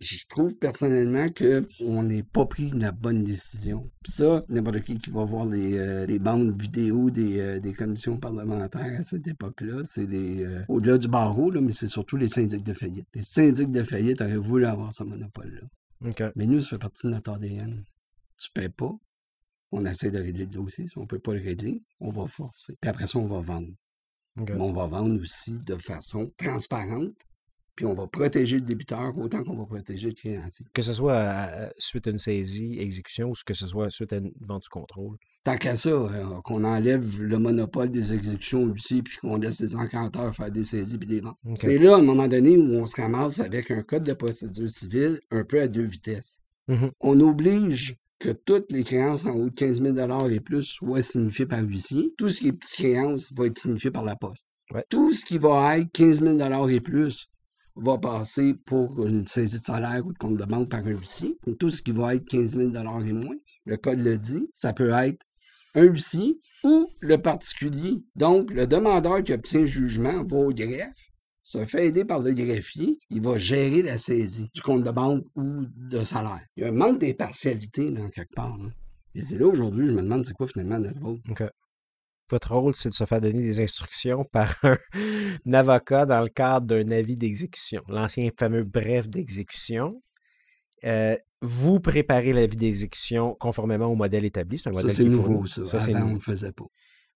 Speaker 2: je trouve personnellement qu'on n'est pas pris la bonne décision. Ça, n'importe qui qui va voir les, euh, les bandes vidéo des, euh, des commissions parlementaires à cette époque-là, c'est les euh, au-delà du barreau, là, mais c'est surtout les syndics de faillite. Les syndics de faillite auraient voulu avoir ce monopole-là. Mais nous, ça fait partie de notre ADN. Tu paies pas, on essaie de régler le dossier. Si on ne peut pas le régler, on va forcer. Puis après ça, on va vendre. Mais on va vendre aussi de façon transparente. Puis on va protéger le débiteur autant qu'on va protéger le créancier.
Speaker 1: Que ce soit euh, suite à une saisie, exécution, ou que ce soit suite à une vente du contrôle.
Speaker 2: Tant qu'à ça, euh, qu'on enlève le monopole des exécutions aussi, puis qu'on laisse les encanteurs faire des saisies puis des ventes. C'est là, à un moment donné, où on se ramasse avec un code de procédure civile un peu à deux vitesses.
Speaker 1: Mhm.
Speaker 2: On oblige que toutes les créances en haut de 15 000 et plus soient signifiées par l'huissier. Tout ce qui est petites créances va être signifié par la poste.
Speaker 1: Ouais.
Speaker 2: Tout ce qui va être 15 000 et plus va passer pour une saisie de salaire ou de compte de banque par un huissier. Et tout ce qui va être 15 000 et moins, le code le dit, ça peut être un huissier ou le particulier. Donc, le demandeur qui obtient le jugement va au greffe, se fait aider par le greffier, il va gérer la saisie du compte de banque ou de salaire. Il y a un manque d'impartialité dans quelque part. hein. Et c'est là aujourd'hui, je me demande c'est quoi finalement notre rôle.
Speaker 1: Votre rôle, c'est de se faire donner des instructions par un, avocat dans le cadre d'un avis d'exécution, l'ancien fameux bref d'exécution. Euh, vous préparez l'avis d'exécution conformément au modèle établi. C'est un
Speaker 2: Ça,
Speaker 1: modèle
Speaker 2: c'est
Speaker 1: qui
Speaker 2: nouveau, ça. Avant, on
Speaker 1: nouveau.
Speaker 2: ne le faisait pas.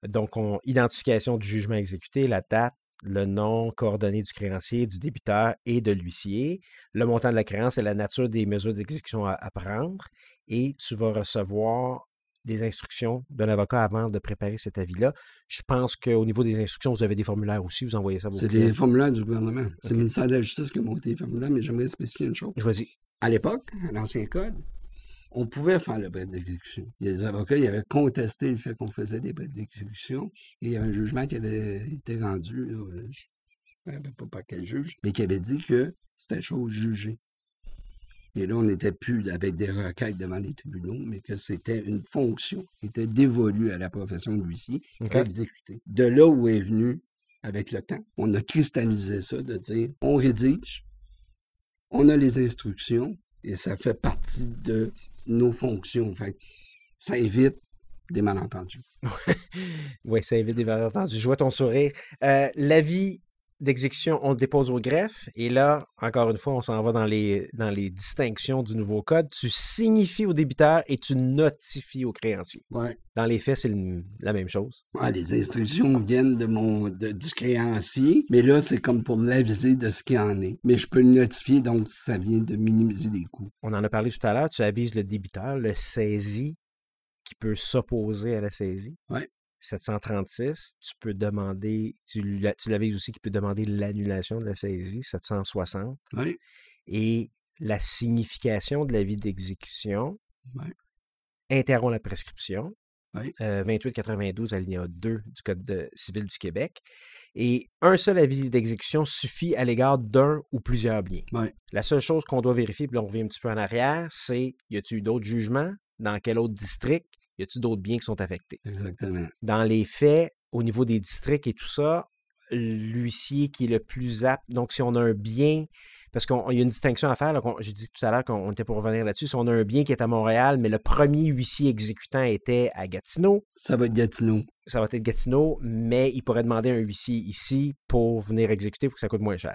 Speaker 1: Donc, on, identification du jugement exécuté, la date, le nom, coordonnées du créancier, du débiteur et de l'huissier, le montant de la créance et la nature des mesures d'exécution à, à prendre. Et tu vas recevoir des instructions d'un avocat avant de préparer cet avis-là. Je pense qu'au niveau des instructions, vous avez des formulaires aussi, vous envoyez ça à vos
Speaker 2: C'est les formulaires du gouvernement. C'est le ministère de la Justice qui a monté les formulaires, mais j'aimerais spécifier une chose.
Speaker 1: Vas-y.
Speaker 2: À l'époque, à l'ancien code, on pouvait faire le bref d'exécution. Il y a des avocats qui avaient contesté le fait qu'on faisait des brefs d'exécution et il y avait un jugement qui avait été rendu, euh, je ne rappelle pas par quel juge, mais qui avait dit que c'était chose jugée. Et là, on n'était plus avec des requêtes devant les tribunaux, mais que c'était une fonction qui était dévolue à la profession de l'huissier
Speaker 1: OK.
Speaker 2: exécuter. De là où est venu, avec le temps, on a cristallisé ça, de dire, on rédige, on a les instructions, et ça fait partie de nos fonctions. Fait que ça évite des malentendus.
Speaker 1: Oui, ça évite des malentendus. Je vois ton sourire. Euh, L'avis d'exécution, on le dépose au greffe. Et là, encore une fois, on s'en va dans les, dans les distinctions du nouveau code. Tu signifies au débiteur et tu notifies au créancier.
Speaker 2: Ouais.
Speaker 1: Dans les faits, c'est le- la même chose.
Speaker 2: Les instructions viennent de mon de- du créancier, mais là, c'est comme pour l'aviser de ce qu'il en est. Mais je peux le notifier, donc ça vient de minimiser les coûts.
Speaker 1: On en a parlé tout à l'heure. Tu avises le débiteur, le saisi, qui peut s'opposer à la saisie.
Speaker 2: Ouais.
Speaker 1: 736, tu peux demander, tu tu l'avises aussi qu'il peut demander l'annulation de la saisie, 760.
Speaker 2: Oui.
Speaker 1: et la signification de l'avis d'exécution interrompt la prescription.
Speaker 2: Oui.
Speaker 1: Euh, 2892 alinéa 2 du Code de- civil du Québec. Et un seul avis d'exécution suffit à l'égard d'un ou plusieurs biens. La seule chose qu'on doit vérifier, puis là on revient un petit peu en arrière, c'est y a-t-il eu d'autres jugements? Dans quel autre district? Y a-t-il d'autres biens qui sont affectés?
Speaker 2: Exactement.
Speaker 1: dans les faits, au niveau des districts et tout ça, l'huissier qui est le plus apte, donc si on a un bien, parce qu'il y a une distinction à faire, là, j'ai dit tout à l'heure qu'on était pour revenir là-dessus, si on a un bien qui est à Montréal, mais le premier huissier exécutant était à Gatineau,
Speaker 2: Ça va être Gatineau.
Speaker 1: ça va être Gatineau, mais il pourrait demander un huissier ici pour venir exécuter pour que ça coûte moins cher.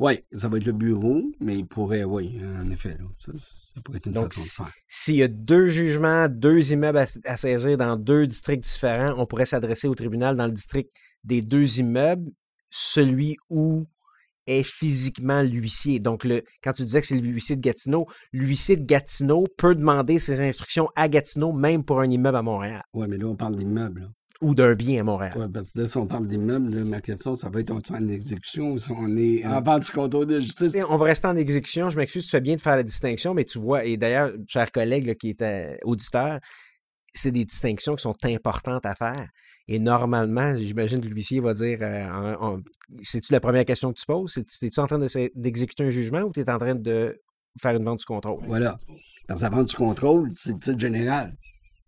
Speaker 2: Oui, ça va être le bureau, mais il pourrait, oui, en effet. Là, ça, ça pourrait être une
Speaker 1: Donc,
Speaker 2: façon de faire.
Speaker 1: S'il y a deux jugements, deux immeubles à, à saisir dans deux districts différents, on pourrait s'adresser au tribunal dans le district des deux immeubles, celui où est physiquement l'huissier. Donc, le, quand tu disais que c'est l'huissier de Gatineau, l'huissier de Gatineau peut demander ses instructions à Gatineau, même pour un immeuble à Montréal,
Speaker 2: Oui, mais là, on parle d'immeuble.
Speaker 1: Ou d'un bien à Montréal.
Speaker 2: Ouais, parce que là, si on parle d'immeuble, ma question, ça va être on est en exécution ou si on est en part du contrôle de justice?
Speaker 1: On va rester en exécution. Je m'excuse, tu fais bien de faire la distinction, mais tu vois, et d'ailleurs, cher collègue là, qui est euh, auditeur, c'est des distinctions qui sont importantes à faire. Et normalement, j'imagine que l'huissier va dire euh, C'est-tu la première question que tu poses? C'est- Es-tu en train d'exécuter un jugement ou tu es en train de faire une vente du contrôle?
Speaker 2: Voilà. Parce que la vente du contrôle, c'est le titre général.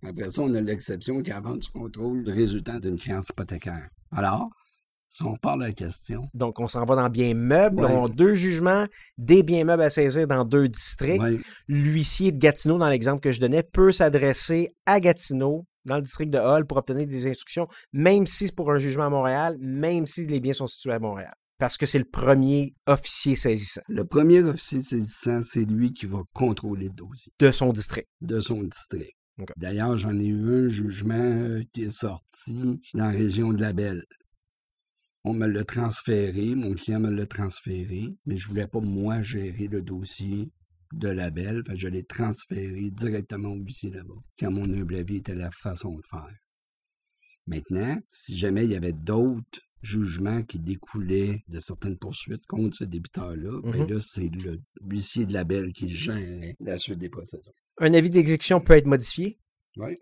Speaker 2: Après ça, on a l'exception qui vente du contrôle résultant d'une créance hypothécaire. Alors, si on parle de la question,
Speaker 1: Donc, on s'en va dans bien meubles.
Speaker 2: Ouais.
Speaker 1: On a deux jugements, des biens meubles à saisir dans deux districts.
Speaker 2: ouais,
Speaker 1: L'huissier de Gatineau, dans l'exemple que je donnais, peut s'adresser à Gatineau, dans le district de Hall, pour obtenir des instructions, même si c'est pour un jugement à Montréal, même si les biens sont situés à Montréal. Parce que c'est le premier officier saisissant
Speaker 2: le premier officier saisissant, c'est lui qui va contrôler le dossier
Speaker 1: de son district.
Speaker 2: de son district. D'ailleurs, j'en ai eu un jugement euh, qui est sorti dans la région de la Belle. On me l'a transféré, mon client me l'a transféré, mais je voulais pas, moi, gérer le dossier de la Belle. Fait que je l'ai transféré directement au huissier là-bas, quand mon humble avis était la façon de faire. Maintenant, si jamais il y avait d'autres jugements qui découlaient de certaines poursuites contre ce débiteur-là, ben
Speaker 1: Mhm.
Speaker 2: là, c'est le huissier de label qui gère la suite des procédures.
Speaker 1: Un avis d'exécution peut être modifié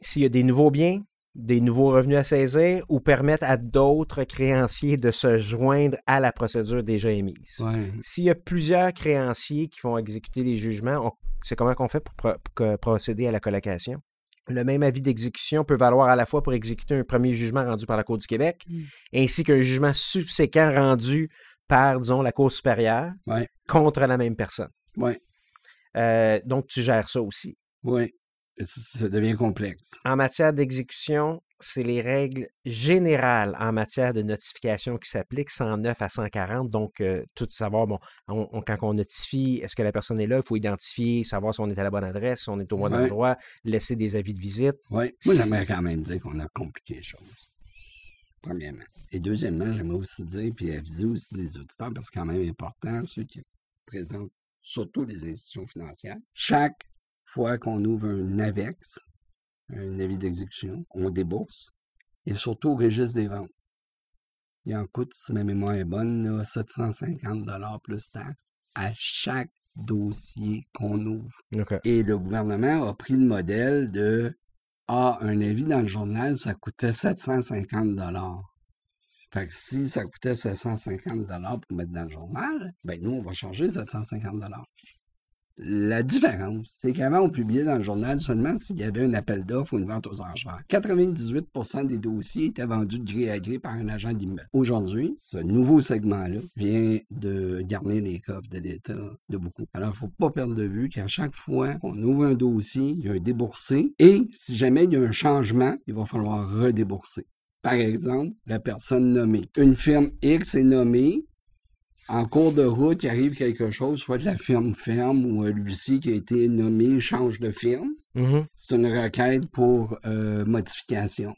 Speaker 1: s'il y a des nouveaux biens, des nouveaux revenus à saisir ou permettre à d'autres créanciers de se joindre à la procédure déjà émise.
Speaker 2: Ouais.
Speaker 1: S'il y a plusieurs créanciers qui vont exécuter les jugements, c'est comment qu'on fait pour, pro- pour que- procéder à la collocation? Le même avis d'exécution peut valoir à la fois pour exécuter un premier jugement rendu par la Cour du Québec,
Speaker 2: Mm.
Speaker 1: ainsi qu'un jugement subséquent rendu par, disons, la Cour supérieure
Speaker 2: Ouais.
Speaker 1: contre la même personne.
Speaker 2: Ouais.
Speaker 1: Euh, donc, tu gères ça aussi.
Speaker 2: Oui. Ça, devient complexe.
Speaker 1: En matière d'exécution, c'est les règles générales en matière de notification qui s'appliquent, 109 à 140. Donc, euh, tout savoir, bon, on- on- quand on notifie, est-ce que la personne est là, il faut identifier, savoir si on est à la bonne adresse, si on est au bon
Speaker 2: Ouais.
Speaker 1: endroit, laisser des avis de visite.
Speaker 2: Oui. Moi, j'aimerais quand même dire qu'on a compliqué les choses. Premièrement. Et deuxièmement, j'aimerais aussi dire, puis aviser aussi des auditeurs, parce que c'est quand même important, ceux qui présentent surtout les institutions financières. Chaque fois qu'on ouvre un AVEX, un avis d'exécution, on débourse. Et surtout au registre des ventes. Il en coûte, si ma mémoire est bonne, là, 750 plus taxes à chaque dossier qu'on ouvre. Et le gouvernement a pris le modèle de Ah, un avis dans le journal, ça coûtait 750 Fait que si ça coûtait 750 pour mettre dans le journal, ben nous, on va charger 750 La différence, c'est qu'avant, on publiait dans le journal seulement s'il y avait un appel d'offres ou une vente aux enchères. 98% des dossiers étaient vendus de gré à gré par un agent d'immeuble. Aujourd'hui, ce nouveau segment-là vient de garnir les coffres de l'État de beaucoup. Alors, il ne faut pas perdre de vue qu'à chaque fois qu'on ouvre un dossier, il y a un déboursé et si jamais il y a un changement, il va falloir redébourser. Par exemple, la personne nommée. Une firme X est nommée, en cours de route, il arrive quelque chose, soit la firme ferme ou euh, l'huissier qui a été nommé change de firme.
Speaker 1: Mhm.
Speaker 2: C'est une requête pour euh, modification.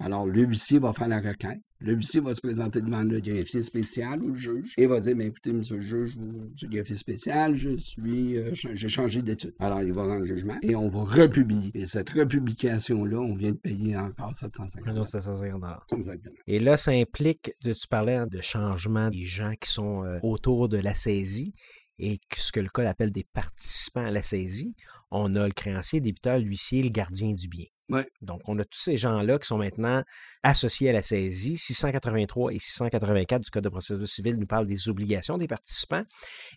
Speaker 2: Alors, le huissier va faire la requête. Le huissier va se présenter devant le greffier spécial ou le juge et va dire, ben, écoutez, monsieur le juge ou monsieur le greffier spécial, je suis, euh, j'ai changé d'étude. Alors, il va rendre le jugement et on va republier. Et cette republication-là, on vient de payer encore 750
Speaker 1: Un autre 750
Speaker 2: Exactement.
Speaker 1: Et là, ça implique, de- tu parlais de changement des gens qui sont euh, autour de la saisie et ce que le code appelle des participants à la saisie. On a le créancier, débiteur, l'huissier, le gardien du bien.
Speaker 2: Ouais.
Speaker 1: Donc, on a tous ces gens-là qui sont maintenant associés à la saisie. 683 et 684 du Code de procédure civile nous parlent des obligations des participants.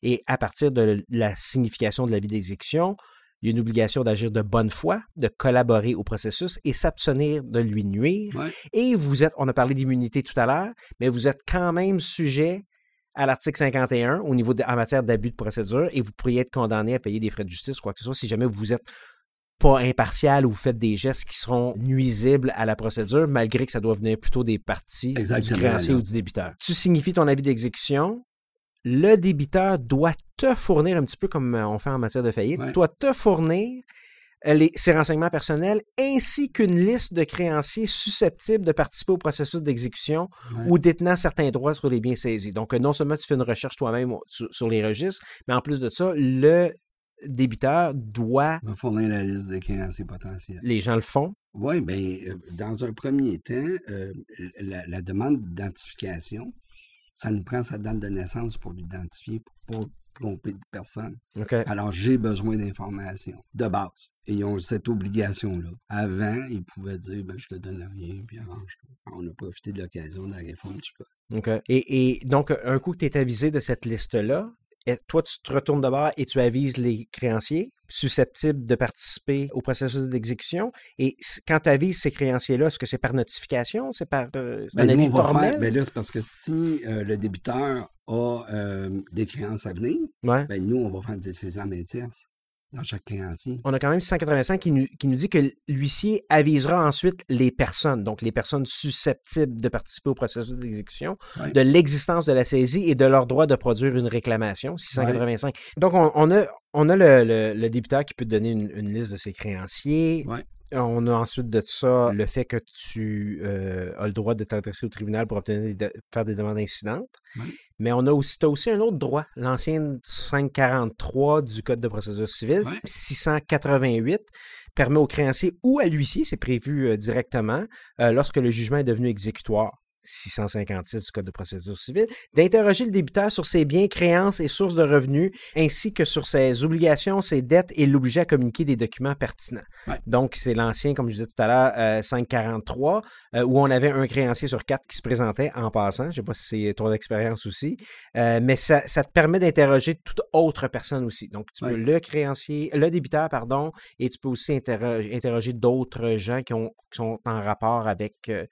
Speaker 1: Et à partir de la signification de l'avis d'exécution, il y a une obligation d'agir de bonne foi, de collaborer au processus et s'abstenir de lui nuire.
Speaker 2: Ouais.
Speaker 1: Et vous êtes, on a parlé d'immunité tout à l'heure, mais vous êtes quand même sujet à l'article 51 au niveau de, en matière d'abus de procédure et vous pourriez être condamné à payer des frais de justice ou quoi que ce soit si jamais vous êtes pas impartial ou vous faites des gestes qui seront nuisibles à la procédure, malgré que ça doit venir plutôt des parties du créancier
Speaker 2: là.
Speaker 1: ou du débiteur. Tu signifies ton avis d'exécution, le débiteur doit te fournir, un petit peu comme euh, on fait en matière de faillite,
Speaker 2: Ouais.
Speaker 1: doit te fournir euh, les, ses renseignements personnels ainsi qu'une liste de créanciers susceptibles de participer au processus d'exécution
Speaker 2: Ouais.
Speaker 1: ou détenant certains droits sur les biens saisis. Donc, euh, non seulement tu fais une recherche toi-même sur les registres, mais en plus de ça, le débiteur doit,
Speaker 2: On va fournir la liste des créanciers potentiels.
Speaker 1: les gens le font,
Speaker 2: Oui, bien, dans un premier temps, euh, la, la demande d'identification, ça nous prend sa date de naissance pour l'identifier, pour ne pas se tromper de personne.
Speaker 1: OK?
Speaker 2: Alors, j'ai besoin d'informations de base. Et ils ont cette obligation-là. Avant, ils pouvaient dire, ben, je te donne rien, puis arrange-toi. On a profité de l'occasion de la réforme du code.
Speaker 1: OK. Et, et donc, un coup que tu es avisé de cette liste-là, et toi, tu te retournes d'abord et tu avises les créanciers susceptibles de participer au processus d'exécution. Et quand tu avises ces créanciers-là, est-ce que c'est par notification? C'est par euh, c'est un
Speaker 2: Ben, nous,
Speaker 1: avis
Speaker 2: on va
Speaker 1: formel?
Speaker 2: faire- ben là, c'est parce que si euh, le débiteur a euh, des créances à venir,
Speaker 1: Ouais.
Speaker 2: ben nous, on va faire des saisons main tierce dans chaque créancier.
Speaker 1: On a quand même 685 qui nous, qui nous dit que l'huissier avisera ensuite les personnes, donc les personnes susceptibles de participer au processus d'exécution, de l'existence de la saisie et de leur droit de produire une réclamation, 685. Donc, on, on a, on a le, le- le débiteur qui peut donner une, une liste de ses créanciers.
Speaker 2: Ouais.
Speaker 1: On a ensuite de ça le fait que tu euh, as le droit de t'adresser au tribunal pour obtenir des de- faire des demandes incidentes. Mais on a aussi, as aussi un autre droit, l'ancien 543 du Code de procédure civile,
Speaker 2: Ouais.
Speaker 1: 688, permet au créancier ou à l'huissier, c'est prévu euh, directement, euh, lorsque le jugement est devenu exécutoire. 656 du Code de procédure civile, d'interroger le débiteur sur ses biens, créances et sources de revenus, ainsi que sur ses obligations, ses dettes et l'obliger à communiquer des documents pertinents.
Speaker 2: Ouais.
Speaker 1: Donc, c'est l'ancien, comme je disais tout à l'heure, euh, 543, euh, où on avait un créancier sur quatre qui se présentait en passant. Je ne sais pas si c'est ton expérience aussi, Euh, mais ça, ça te permet d'interroger toute autre personne aussi. Donc, tu peux
Speaker 2: Ouais.
Speaker 1: le créancier, le débiteur, pardon, et tu peux aussi interro- interroger d'autres gens qui, ont, qui sont en rapport avec, euh,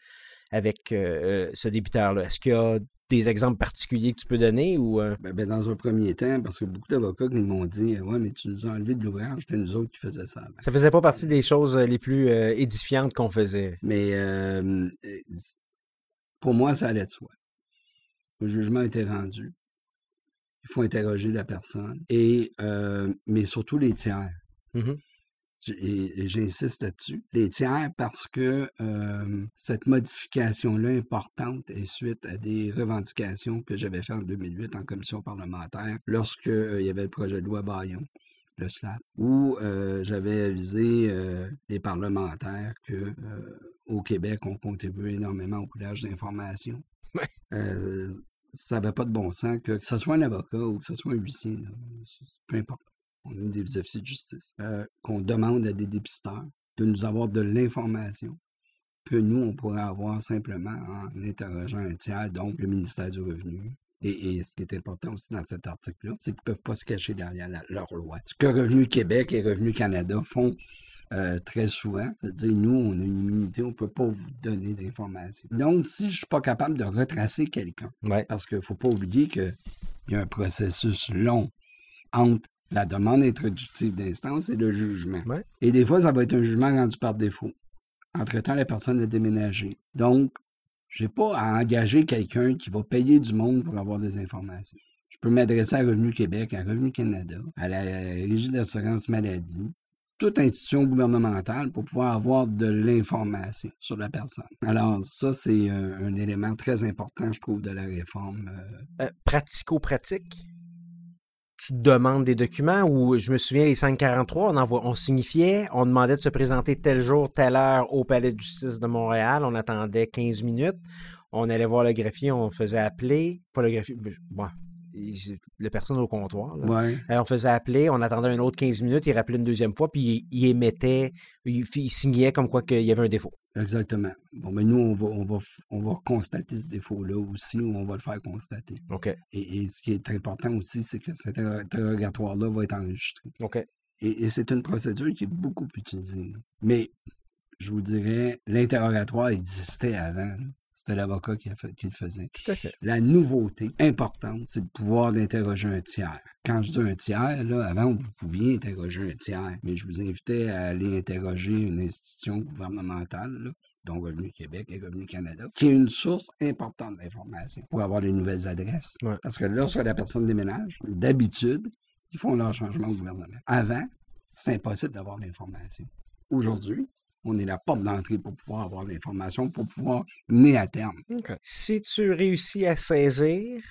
Speaker 1: avec euh, ce débiteur-là? Est-ce qu'il y a des exemples particuliers que tu peux donner ou euh,
Speaker 2: Ben, ben, dans un premier temps, parce que beaucoup d'avocats qui m'ont dit Ouais, mais tu nous as enlevé de l'ouvrage, c'était nous autres qui faisaient ça. avant.
Speaker 1: ça faisait pas partie des choses euh, les plus euh, édifiantes qu'on faisait?
Speaker 2: Mais euh, euh, pour moi, ça allait de soi. Le jugement été rendu. Il faut interroger la personne. Et, euh, mais surtout les tiers. J- Et, et j'insiste là-dessus. Les tiers parce que euh, cette modification-là importante est suite à des revendications que j'avais faites en 2008 en commission parlementaire lorsque euh, il y avait le projet de loi Bayon, le SLAP, où euh, j'avais avisé euh, les parlementaires que euh, au Québec, on contribue énormément au coulage d'informations. Ça n'avait pas de bon sens que, que ce soit un avocat ou que ce soit un huissier, là, peu importe on est des officiers de justice, euh, qu'on demande à des dépisteurs de nous avoir de l'information que nous, on pourrait avoir simplement en interrogeant un tiers, donc le ministère du Revenu. Et, et ce qui est important aussi dans cet article-là, c'est qu'ils ne peuvent pas se cacher derrière la- leur loi. Ce que Revenu Québec et Revenu Canada font euh, très souvent, c'est-à-dire, nous, on a une immunité, on ne peut pas vous donner d'informations. Donc, si je ne suis pas capable de retracer quelqu'un,
Speaker 1: Ouais.
Speaker 2: parce qu'il ne faut pas oublier qu'il y a un processus long entre la demande introductive d'instance et le jugement.
Speaker 1: Ouais.
Speaker 2: Et des fois, ça va être un jugement rendu par défaut. Entre-temps, la personne a déménagé. Donc, je n'ai pas à engager quelqu'un qui va payer du monde pour avoir des informations. Je peux m'adresser à Revenu Québec, à Revenu Canada, à la Régie d'assurance maladie, toute institution gouvernementale pour pouvoir avoir de l'information sur la personne. Alors, ça, c'est un, un élément très important, je trouve, de la réforme. euh,
Speaker 1: Euh, Pratico-pratique? Tu demandes des documents ou je me souviens, les 543, on, envoie, on signifiait, on demandait de se présenter tel jour, telle heure au Palais de justice de Montréal. On attendait 15 minutes. On allait voir le greffier, on faisait appeler. Pas le greffier, bon, la personne au comptoir.
Speaker 2: ouais.
Speaker 1: On faisait appeler, on attendait un autre 15 minutes, il rappelait une deuxième fois, puis il, il émettait, il, il signait comme quoi qu'il y avait un défaut.
Speaker 2: Exactement. Bon, mais nous, on va, on va, on va constater ce défaut-là aussi, ou on va le faire constater.
Speaker 1: OK.
Speaker 2: Et, et ce qui est très important aussi, c'est que cet interro- interrogatoire-là va être enregistré.
Speaker 1: OK.
Speaker 2: Et, et c'est une procédure qui est beaucoup utilisée. Mais je vous dirais, l'interrogatoire existait avant. là. C'était l'avocat qui, le faisait.
Speaker 1: Tout à fait.
Speaker 2: La nouveauté importante, c'est le pouvoir d'interroger un tiers. Quand je dis un tiers, là, avant, vous pouviez interroger un tiers, mais je vous invitais à aller interroger une institution gouvernementale, là, dont Revenu Québec et Revenu Canada, qui est une source importante d'information pour avoir les nouvelles adresses.
Speaker 1: Ouais.
Speaker 2: Parce que lorsque la personne déménage, d'habitude, ils font leur changement au gouvernement. Avant, c'est impossible d'avoir l'information. Aujourd'hui, on est la porte d'entrée pour pouvoir avoir l'information, pour pouvoir mener à terme.
Speaker 1: Si tu réussis à saisir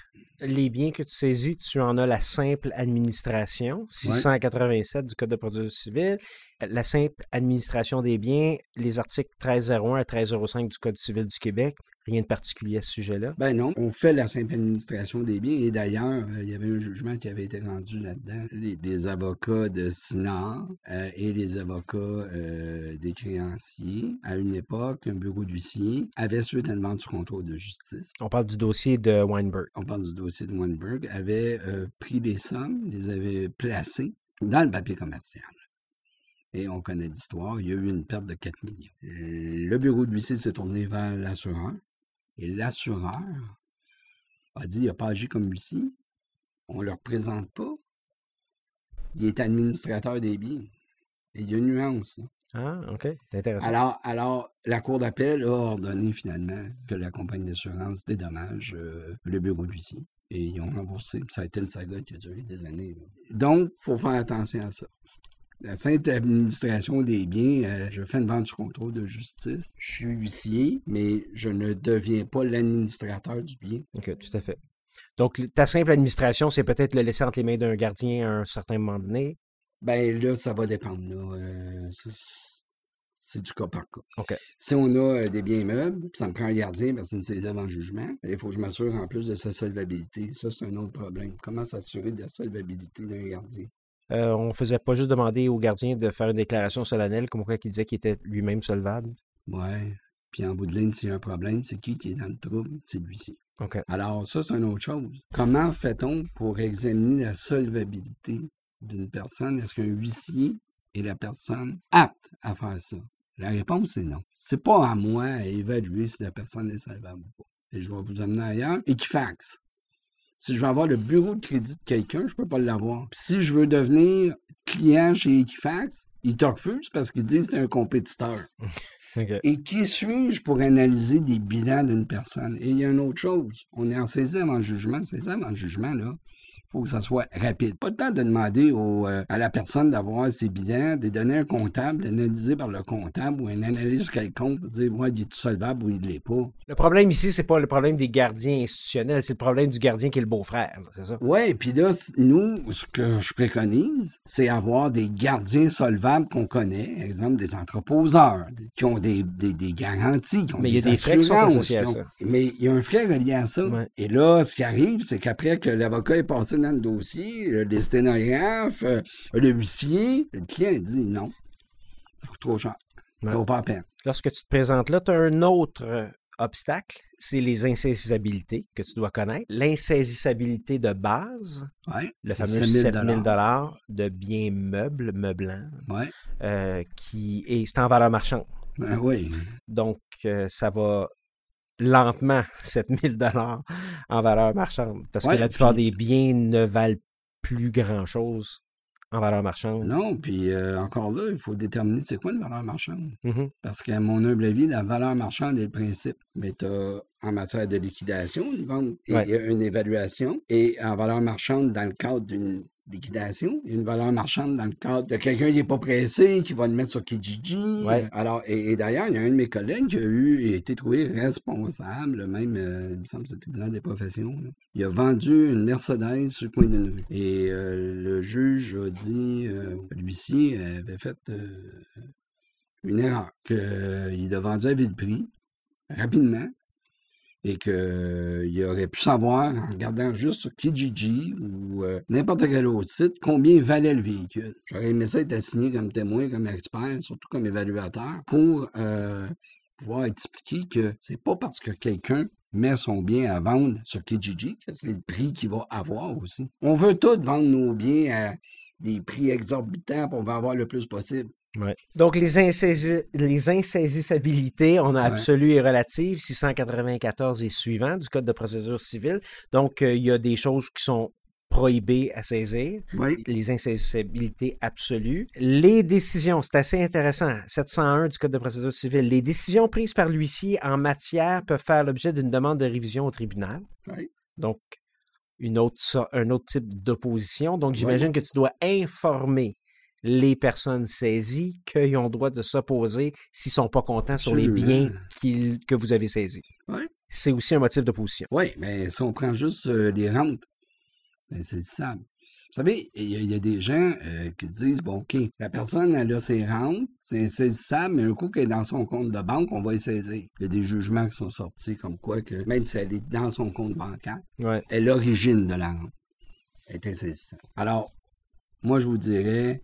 Speaker 1: les biens que tu saisis, tu en as la simple administration, 687 du Code de procédure civile, la simple administration des biens, les articles 1301 à 1305 du Code civil du Québec, rien de particulier à ce sujet-là?
Speaker 2: Ben non, on fait la simple administration des biens. Et d'ailleurs, euh, il y avait un jugement qui avait été rendu là-dedans. Les, les avocats de SINAR euh, et les avocats euh, des créanciers, à une époque, un bureau d'huissier avait, suite à une demande sous contrôle de justice,
Speaker 1: On parle du dossier de Weinberg.
Speaker 2: on parle du dossier de Weinberg, avait euh, pris des sommes, les avait placées dans le papier commercial. Et on connaît l'histoire, il y a eu une perte de 4 millions. Le bureau d'huissier s'est tourné vers l'assureur. Et l'assureur a dit, il n'a pas agi comme huissier. On ne le représente pas. Il est administrateur des biens. Et il y a une nuance. là.
Speaker 1: Ah, OK. C'est intéressant.
Speaker 2: Alors, alors, la Cour d'appel a ordonné finalement que la compagnie d'assurance dédommage euh, le bureau d'huissier. Et ils ont remboursé. Ça a été une saga qui a duré des années. là. Donc, il faut faire attention à ça. La simple administration des biens, euh, je fais une vente sur contrôle de justice. Je suis huissier, mais je ne deviens pas l'administrateur du bien.
Speaker 1: OK, tout à fait. Donc, ta simple administration, c'est peut-être le laisser entre les mains d'un gardien à un certain moment donné.
Speaker 2: Ben là, ça va dépendre. Là. Euh, c'est du cas par cas. Si on a euh, des biens meubles, puis ça me prend un gardien parce que c'est une saisie avant jugement, il faut que je m'assure en plus de sa solvabilité. Ça, c'est un autre problème. Comment s'assurer de la solvabilité d'un gardien?
Speaker 1: Euh, on faisait pas juste demander au gardien de faire une déclaration solennelle comme quoi qu'il disait qu'il était lui-même solvable?
Speaker 2: Ouais. Puis en bout de ligne, s'il y a un problème, c'est qui qui est dans le trouble? C'est l'huissier.
Speaker 1: OK.
Speaker 2: Alors, ça, c'est une autre chose. Comment fait-on pour examiner la solvabilité d'une personne? Est-ce qu'un huissier est la personne apte à faire ça? La réponse est non. C'est pas à moi à évaluer si la personne est solvable ou pas. Et je vais vous amener ailleurs. Equifax. Si je veux avoir le bureau de crédit de quelqu'un, je peux pas l'avoir. Puis si je veux devenir client chez Equifax, ils te refusent parce qu'ils disent que c'est un compétiteur. Et qui suis-je pour analyser des bilans d'une personne? Et il y a une autre chose. On est en saisie avant le jugement. Saisie avant le jugement, là, faut que ça soit rapide. Pas le temps de demander au, euh, à la personne d'avoir ses bilans, de donner un comptable, d'analyser par le comptable ou un analyste quelconque pour dire, moi, il est solvable ou il ne l'est pas.
Speaker 1: Le problème ici, c'est pas le problème des gardiens institutionnels, c'est le problème du gardien qui est le beau-frère, c'est ça?
Speaker 2: Oui, puis là, nous, ce que je préconise, c'est avoir des gardiens solvables qu'on connaît, exemple des entreposeurs, qui ont des, des, des garanties, qui ont
Speaker 1: Mais il y a
Speaker 2: des
Speaker 1: frais qui sont associés à ça.
Speaker 2: Mais il y a un frais relié à ça.
Speaker 1: Ouais.
Speaker 2: Et là, ce qui arrive, c'est qu'après que l'avocat est passé dans le dossier, euh, les sténographes, euh, le huissier, le client dit non, ça coûte trop cher. Ça vaut pas la peine.
Speaker 1: Lorsque tu te présentes là, tu as un autre euh, obstacle, c'est les insaisissabilités que tu dois connaître. L'insaisissabilité de base,
Speaker 2: Ouais.
Speaker 1: le fameux
Speaker 2: 7 000
Speaker 1: 7 000 de biens meubles, meublants,
Speaker 2: Ouais.
Speaker 1: euh, qui est, c'est en valeur marchande.
Speaker 2: Ben oui.
Speaker 1: Donc, euh, ça va lentement, 7 000 en valeur marchande. Parce
Speaker 2: Ouais,
Speaker 1: que la plupart
Speaker 2: puis-
Speaker 1: des biens ne valent plus grand-chose en valeur marchande.
Speaker 2: Non, puis euh, encore là, il faut déterminer c'est quoi une valeur marchande.
Speaker 1: Mhm.
Speaker 2: Parce qu'à mon humble avis, la valeur marchande est le principe. Mais tu as en matière de liquidation une vente
Speaker 1: Ouais.
Speaker 2: il y a une évaluation. Et en valeur marchande, dans le cadre d'une liquidation, il y a une valeur marchande dans le cadre de quelqu'un qui n'est pas pressé, qui va le mettre sur Kijiji.
Speaker 1: Ouais.
Speaker 2: Alors, et, et d'ailleurs, il y a un de mes collègues qui a eu été trouvé responsable, même, euh, il me semble que c'était le bilan des professions. là. Il a vendu une Mercedes sur le coin d'une rue. Et euh, le juge a dit, euh, l'huissier avait fait euh, une erreur, qu'il a vendu à vil prix, rapidement, et qu'il aurait pu savoir, en regardant juste sur Kijiji ou euh, n'importe quel autre site, combien valait le véhicule. J'aurais aimé ça être assigné comme témoin, comme expert, surtout comme évaluateur, pour euh, pouvoir expliquer que c'est pas parce que quelqu'un met son bien à vendre sur Kijiji que c'est le prix qu'il va avoir aussi. On veut tous vendre nos biens à des prix exorbitants pour avoir le plus possible.
Speaker 1: Ouais. Donc, les, insaisi- les insaisissabilités, on a
Speaker 2: Ouais.
Speaker 1: absolu et relative, 694 et suivant du Code de procédure civile. Donc, euh, il y a des choses qui sont prohibées à saisir. Les insaisissabilités absolues. Les décisions, c'est assez intéressant. 701 du Code de procédure civile. Les décisions prises par l'huissier en matière peuvent faire l'objet d'une demande de révision au tribunal. Donc, une autre, un autre type d'opposition. Donc, j'imagine que tu dois informer les personnes saisies qu'ils ont le droit de s'opposer s'ils ne sont pas contents sur les biens que vous avez saisis. C'est aussi un motif d'opposition.
Speaker 2: Oui, mais si on prend juste euh, les rentes, ben, c'est ça. Vous savez, il y, a- il y a des gens euh, qui disent, bon, OK, la personne, elle a ses rentes, c'est insaisissable, mais un coup qu'elle est dans son compte de banque, on va y saisir. Il y a des jugements qui sont sortis comme quoi que, même si elle est dans son compte bancaire,
Speaker 1: Ouais.
Speaker 2: est l'origine de la rente. Elle est insaisissable. Alors, moi, je vous dirais,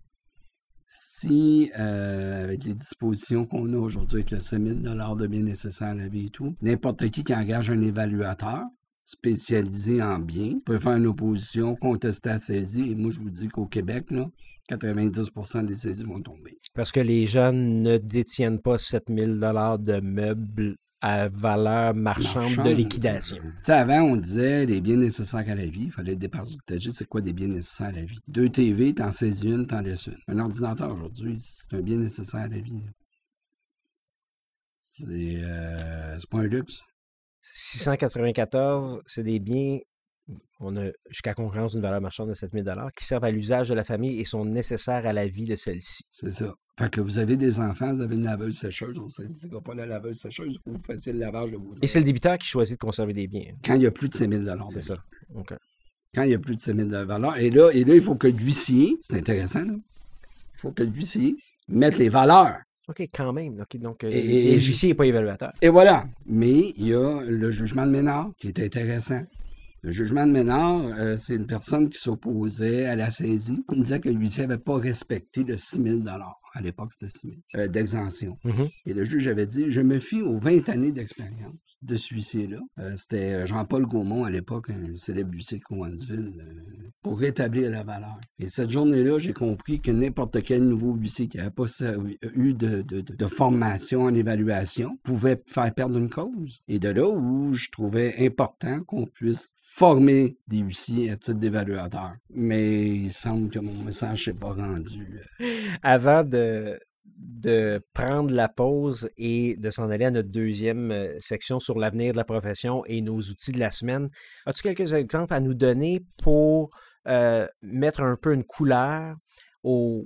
Speaker 2: si, euh, avec les dispositions qu'on a aujourd'hui, avec le 7 000 de biens nécessaires à la vie et tout, n'importe qui qui engage un évaluateur spécialisé en biens peut faire une opposition, contester la saisie. Et moi, je vous dis qu'au Québec, là, 90% des saisies vont tomber.
Speaker 1: Parce que les jeunes ne détiennent pas 7000 dollars de meubles à valeur marchande, de liquidation.
Speaker 2: Tu sais, avant, on disait les biens nécessaires à la vie. Il fallait départager c'est quoi des biens nécessaires à la vie? Deux TV, t'en saisis une, t'en laisses une. Un ordinateur aujourd'hui, c'est un bien nécessaire à la vie. C'est euh, c'est pas un luxe.
Speaker 1: 694, c'est des biens, on a jusqu'à concurrence d'une valeur marchande de 7000 dollars qui servent à l'usage de la famille et sont nécessaires à la vie de celle-ci.
Speaker 2: C'est ça. Fait que vous avez des enfants, vous avez une laveuse sécheuse, on saisira pas la laveuse sécheuse, il faut que vous fassiez le lavage de vos
Speaker 1: Et c'est le débiteur qui choisit de conserver des biens.
Speaker 2: Quand il y a plus de 5 000
Speaker 1: C'est ça. OK.
Speaker 2: Quand il y a plus de 5 000 valeur. Et là, et là, il faut que l'huissier, c'est intéressant, là, il faut que l'huissier mette les valeurs
Speaker 1: OK, quand même. Donc, euh,
Speaker 2: Et- et-
Speaker 1: l'huissier n'est pas évaluateur.
Speaker 2: Et voilà. Mais il y a le jugement de Ménard qui est intéressant. Le jugement de Ménard, euh, c'est une personne qui s'opposait à la saisie. Il disait que l'huissier n'avait pas respecté le 6 000 À l'époque, c'était 6 000 euh, d'exemption.
Speaker 1: Mhm.
Speaker 2: Et le juge avait dit, je me fie aux 20 années d'expérience de ce huissier-là. Euh, C'était euh, Jean-Paul Gaumont, à l'époque, un célèbre huissier de Cowansville, euh, pour rétablir la valeur. Et cette journée-là, j'ai compris que n'importe quel nouveau huissier qui n'avait pas servi- eu de, de- de- de formation en évaluation pouvait faire perdre une cause. Et de là où je trouvais important qu'on puisse former des huissiers à titre d'évaluateur. Mais il semble que mon message n'est pas rendu. euh,
Speaker 1: Avant de, de prendre la pause et de s'en aller à notre deuxième euh, section sur l'avenir de la profession et nos outils de la semaine, as-tu quelques exemples à nous donner pour euh, mettre un peu une couleur aux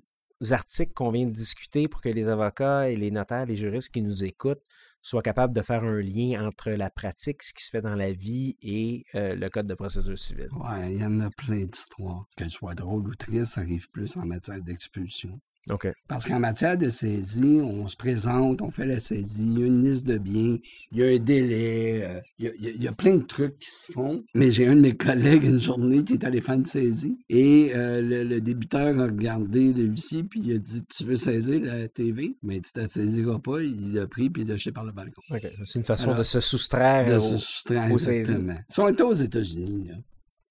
Speaker 1: articles qu'on vient de discuter pour que les avocats et les notaires, les juristes qui nous écoutent soient capables de faire un lien entre la pratique, ce qui se fait dans la vie et euh, le code de procédure civile?
Speaker 2: Ouais, il y en a plein d'histoires. Qu'elles soient drôles ou tristes, ça arrive plus en matière d'expulsion. Parce qu'en matière de saisie, on se présente, on fait la saisie, il y a une liste de biens, il y a un délai, euh, il, y a, il y plein de trucs qui se font. Mais j'ai un de mes collègues une journée qui est allé faire une saisie et euh, le, le débiteur a regardé le huissier puis il a dit Tu veux saisir la TV Mais tu ne saisiras pas. Il l'a pris puis il l'a jeté par le balcon.
Speaker 1: C'est une façon
Speaker 2: Alors,
Speaker 1: de se soustraire
Speaker 2: De
Speaker 1: au-
Speaker 2: se soustraire,
Speaker 1: aux saisies.
Speaker 2: exactement. Si on était aux États-Unis,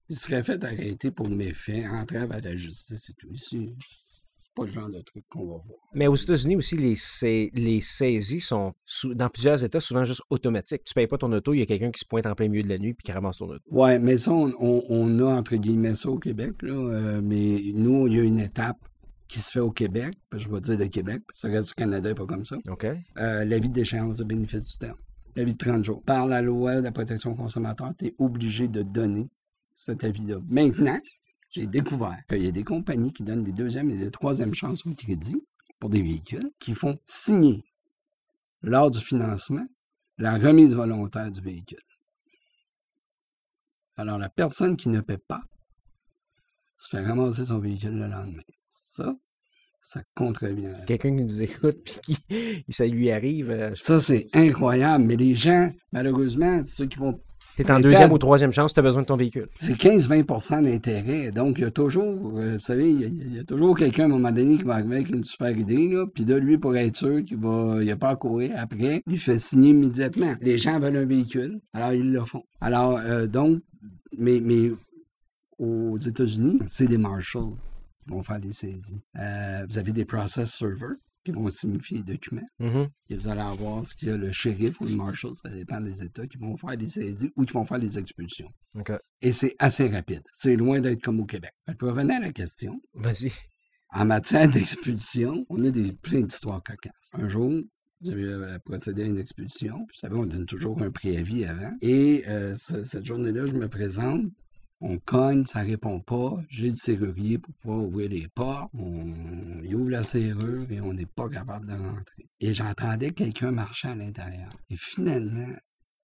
Speaker 2: il serait fait arrêter pour méfait, entrave à la justice et tout. Ici, pas le genre de truc qu'on va voir.
Speaker 1: Mais aux États-Unis aussi, les, sa- les saisies sont, dans plusieurs États, souvent juste automatiques. Tu payes pas ton auto, il y a quelqu'un qui se pointe en plein milieu de la nuit puis qui ramasse ton auto.
Speaker 2: Ouais, mais ça, on, on- on a entre guillemets ça au Québec, là. euh, mais nous, il y a une étape qui se fait au Québec, je vais dire le Québec, parce que le reste du Canada n'est pas comme ça.
Speaker 1: OK?
Speaker 2: Euh, l'avis d'échéance de bénéfice du terme. L'avis de 30 jours. Par la loi de la protection consommateur, tu es obligé de donner cet avis-là. Maintenant, j'ai découvert qu'il y a des compagnies qui donnent des deuxièmes et des troisièmes chances au crédit pour des véhicules qui font signer lors du financement la remise volontaire du véhicule. Alors, la personne qui ne paie pas se fait ramasser son véhicule le lendemain. Ça, ça contrevient.
Speaker 1: Quelqu'un qui nous écoute puis qui ça lui arrive, euh,
Speaker 2: Ça, c'est incroyable. Mais les gens, malheureusement, ceux qui vont.
Speaker 1: T'es en
Speaker 2: Mais
Speaker 1: deuxième ou troisième chance, tu as besoin de ton véhicule.
Speaker 2: C'est 15-20% d'intérêt. Donc, il y a toujours, euh, vous savez, il y a- il y, a toujours quelqu'un à un moment donné qui va arriver avec une super idée, là. Puis là, lui, pour être sûr qu'il va, il a pas à courir après, il fait signer immédiatement. Les gens veulent un véhicule, alors ils le font. Alors, euh, donc, mais, mais aux États-Unis, c'est des marshals qui vont faire des saisies. Euh, vous avez des process servers qui vont signifier les documents. Et vous allez avoir ce qu'il y a le shérif ou le marshal, ça dépend des États, qui vont faire des saisies ou qui vont faire des expulsions. Et c'est assez rapide. C'est loin d'être comme au Québec. Pour revenir à la question,
Speaker 1: Vas-y.
Speaker 2: en matière d'expulsion, on a des, plein d'histoires cocasses. Un jour, j'avais euh, procédé à une expulsion. Vous savez, on donne toujours un préavis avant. Et euh, ce- cette journée-là, je me présente. On cogne, ça répond pas. J'ai le serrurier pour pouvoir ouvrir les portes. On, ouvre la serrure et on n'est pas capable de rentrer. Et j'entendais quelqu'un marcher à l'intérieur. Et finalement,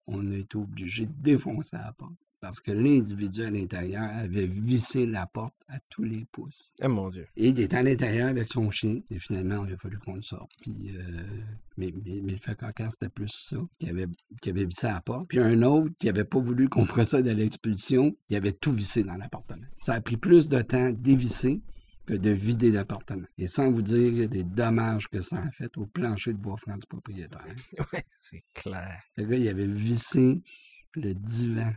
Speaker 2: on été obligé de défoncer la porte parce que l'individu à l'intérieur avait vissé la porte à tous les pouces.
Speaker 1: Ah mon Dieu.
Speaker 2: Et il était à l'intérieur avec son chien. Et finalement, il a fallu qu'on le sorte. Puis, euh, mais, mais, mais le fait cocasse, c'était plus ça, qui avait, qui avait vissé la porte. Puis un autre qui n'avait pas voulu qu'on procède à l'expulsion, il avait tout vissé dans l'appartement. Ça a pris plus de temps d'évisser que de vider l'appartement. Et sans vous dire les dommages que ça a fait au plancher de bois franc du propriétaire.
Speaker 1: Ouais, c'est clair.
Speaker 2: Le gars, il avait vissé le divan,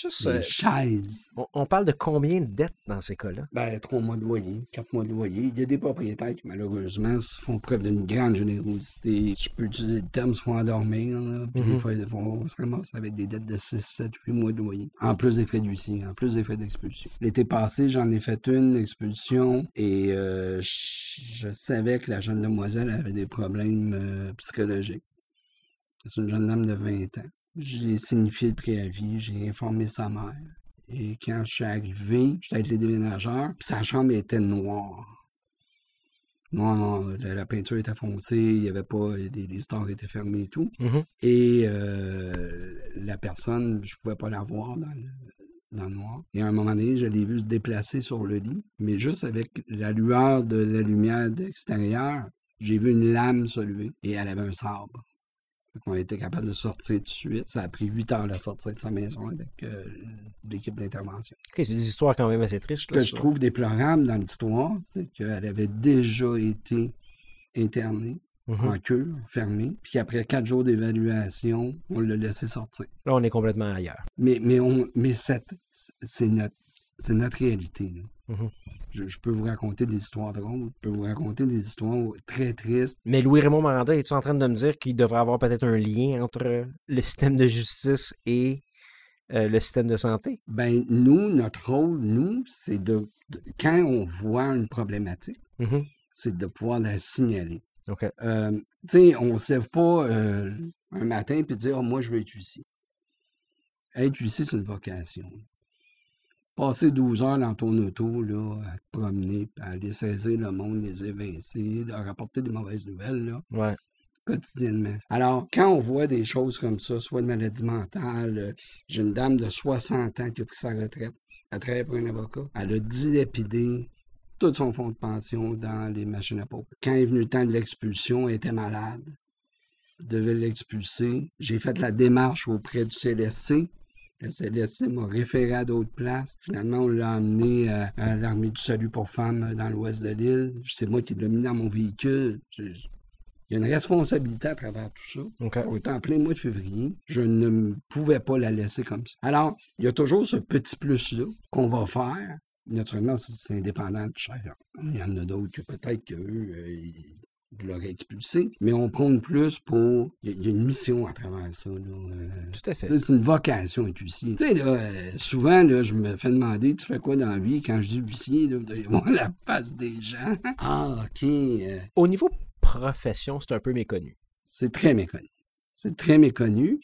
Speaker 1: Juste, euh,
Speaker 2: chaises.
Speaker 1: on, on parle de combien de dettes dans ces cas-là?
Speaker 2: Ben, trois mois de loyer, quatre mois de loyer. Il y a des propriétaires qui, malheureusement, se font preuve d'une grande générosité. Je peux utiliser le terme, se font endormir. Là, puis
Speaker 1: Mhm.
Speaker 2: des fois, ils vont se ramasser avec des dettes de 6, 7, 8 mois de loyer. En plus des frais d'huissier, en plus des frais d'expulsion. L'été passé, j'en ai fait une expulsion et euh, je, je savais que la jeune demoiselle avait des problèmes euh, psychologiques. C'est une jeune dame de 20 ans. J'ai signifié le préavis, j'ai informé sa mère. Et quand je suis arrivé, j'étais avec les déménageurs, puis sa chambre était noire. Noir, noir, la, la peinture était foncée, il n'y avait pas, les, les stores étaient fermés et tout.
Speaker 1: Mhm.
Speaker 2: Et euh, la personne, je ne pouvais pas la voir dans le, dans le noir. Et à un moment donné, je l'ai vu se déplacer sur le lit, mais juste avec la lueur de la lumière de l'extérieur, J'ai vu une lame se lever et elle avait un sabre. On a été capable de sortir tout de suite. Ça a pris huit heures de sortir de sa maison avec euh, l'équipe d'intervention.
Speaker 1: C'est des histoires quand même assez tristes.
Speaker 2: Ce que je trouve déplorable dans l'histoire, c'est qu'elle avait déjà été internée
Speaker 1: Mhm.
Speaker 2: en cure, fermée, puis après quatre jours d'évaluation, on l'a laissé sortir.
Speaker 1: Là, on est complètement ailleurs.
Speaker 2: Mais, mais, on, mais cette, c'est notre, c'est notre réalité. là.
Speaker 1: Mhm.
Speaker 2: Je, je peux vous raconter des histoires drôles, je peux vous raconter des histoires très tristes.
Speaker 1: Mais Louis-Raymond Maranda, es-tu en train de me dire qu'il devrait avoir peut-être un lien entre le système de justice et euh, le système de santé?
Speaker 2: Ben, nous, notre rôle, nous, c'est de, de- quand on voit une problématique,
Speaker 1: Mhm.
Speaker 2: c'est de pouvoir la signaler.
Speaker 1: OK.
Speaker 2: Euh, tu sais, on ne se lève pas euh, un matin et dire, Ah, moi, je veux être huissier. Être huissier, c'est une vocation. Passer 12 heures dans ton auto, là, à te promener, à aller saisir le monde, les évincer, leur apporter des mauvaises nouvelles, là,
Speaker 1: Ouais.
Speaker 2: quotidiennement. Alors, quand on voit des choses comme ça, soit de maladie mentale, euh, j'ai une dame de 60 ans qui a pris sa retraite, elle travaille pour un avocat, elle a dilapidé tout son fonds de pension dans les machines à pauvres. Quand est venu le temps de l'expulsion, elle était malade, devait l'expulser. J'ai fait la démarche auprès du CLSC. CLSC m'a référé à d'autres places. Finalement, on l'a emmené à, à l'Armée du Salut pour femmes euh, dans l'ouest de l'île. C'est moi qui l'ai mis dans mon véhicule. Je- je- il y a une responsabilité à travers tout ça.
Speaker 1: OK.
Speaker 2: On était en plein mois de février. Je ne pouvais pas la laisser comme ça. Alors, il y a toujours ce petit plus-là qu'on va faire. Naturellement, c'est indépendant de chacun. Il y en a d'autres que peut-être qu'eux, euh, ils ils l'auraient expulsé. Mais on prône plus pour... Il y, a- une mission à travers ça. là, euh,
Speaker 1: Tout à fait.
Speaker 2: C'est une vocation être huissier. Tu sais, là, euh, souvent, là, je me fais demander, tu fais quoi dans la vie? Quand je dis huissier, là, vous devez voir la face des gens. Ah, OK. euh,
Speaker 1: Au niveau profession, c'est un peu méconnu.
Speaker 2: c'est très méconnu. C'est très méconnu,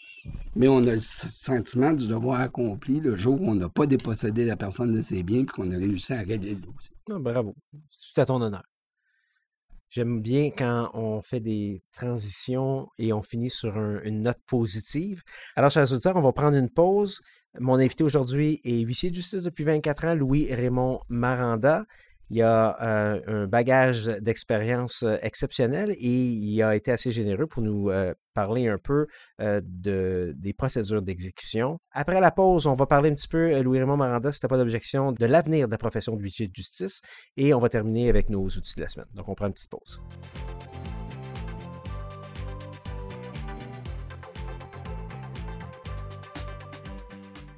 Speaker 2: mais on a le sentiment du devoir accompli le jour où on n'a pas dépossédé la personne de ses biens et qu'on a réussi à régler le dossier.
Speaker 1: Ah, bravo. C'est à ton honneur. J'aime bien quand on fait des transitions et on finit sur un- une note positive. Alors, chers auditeurs, on va prendre une pause. Mon invité aujourd'hui est huissier de justice depuis 24 ans, Louis-Raymond Maranda. Il a euh, un bagage d'expérience euh, exceptionnel et il a été assez généreux pour nous euh, parler un peu de, des procédures d'exécution. Après la pause, on va parler un petit peu, Louis-Raymond Maranda, si tu pas d'objection, de l'avenir de la profession de huissier de justice et on va terminer avec nos outils de la semaine. Donc, on prend une petite pause.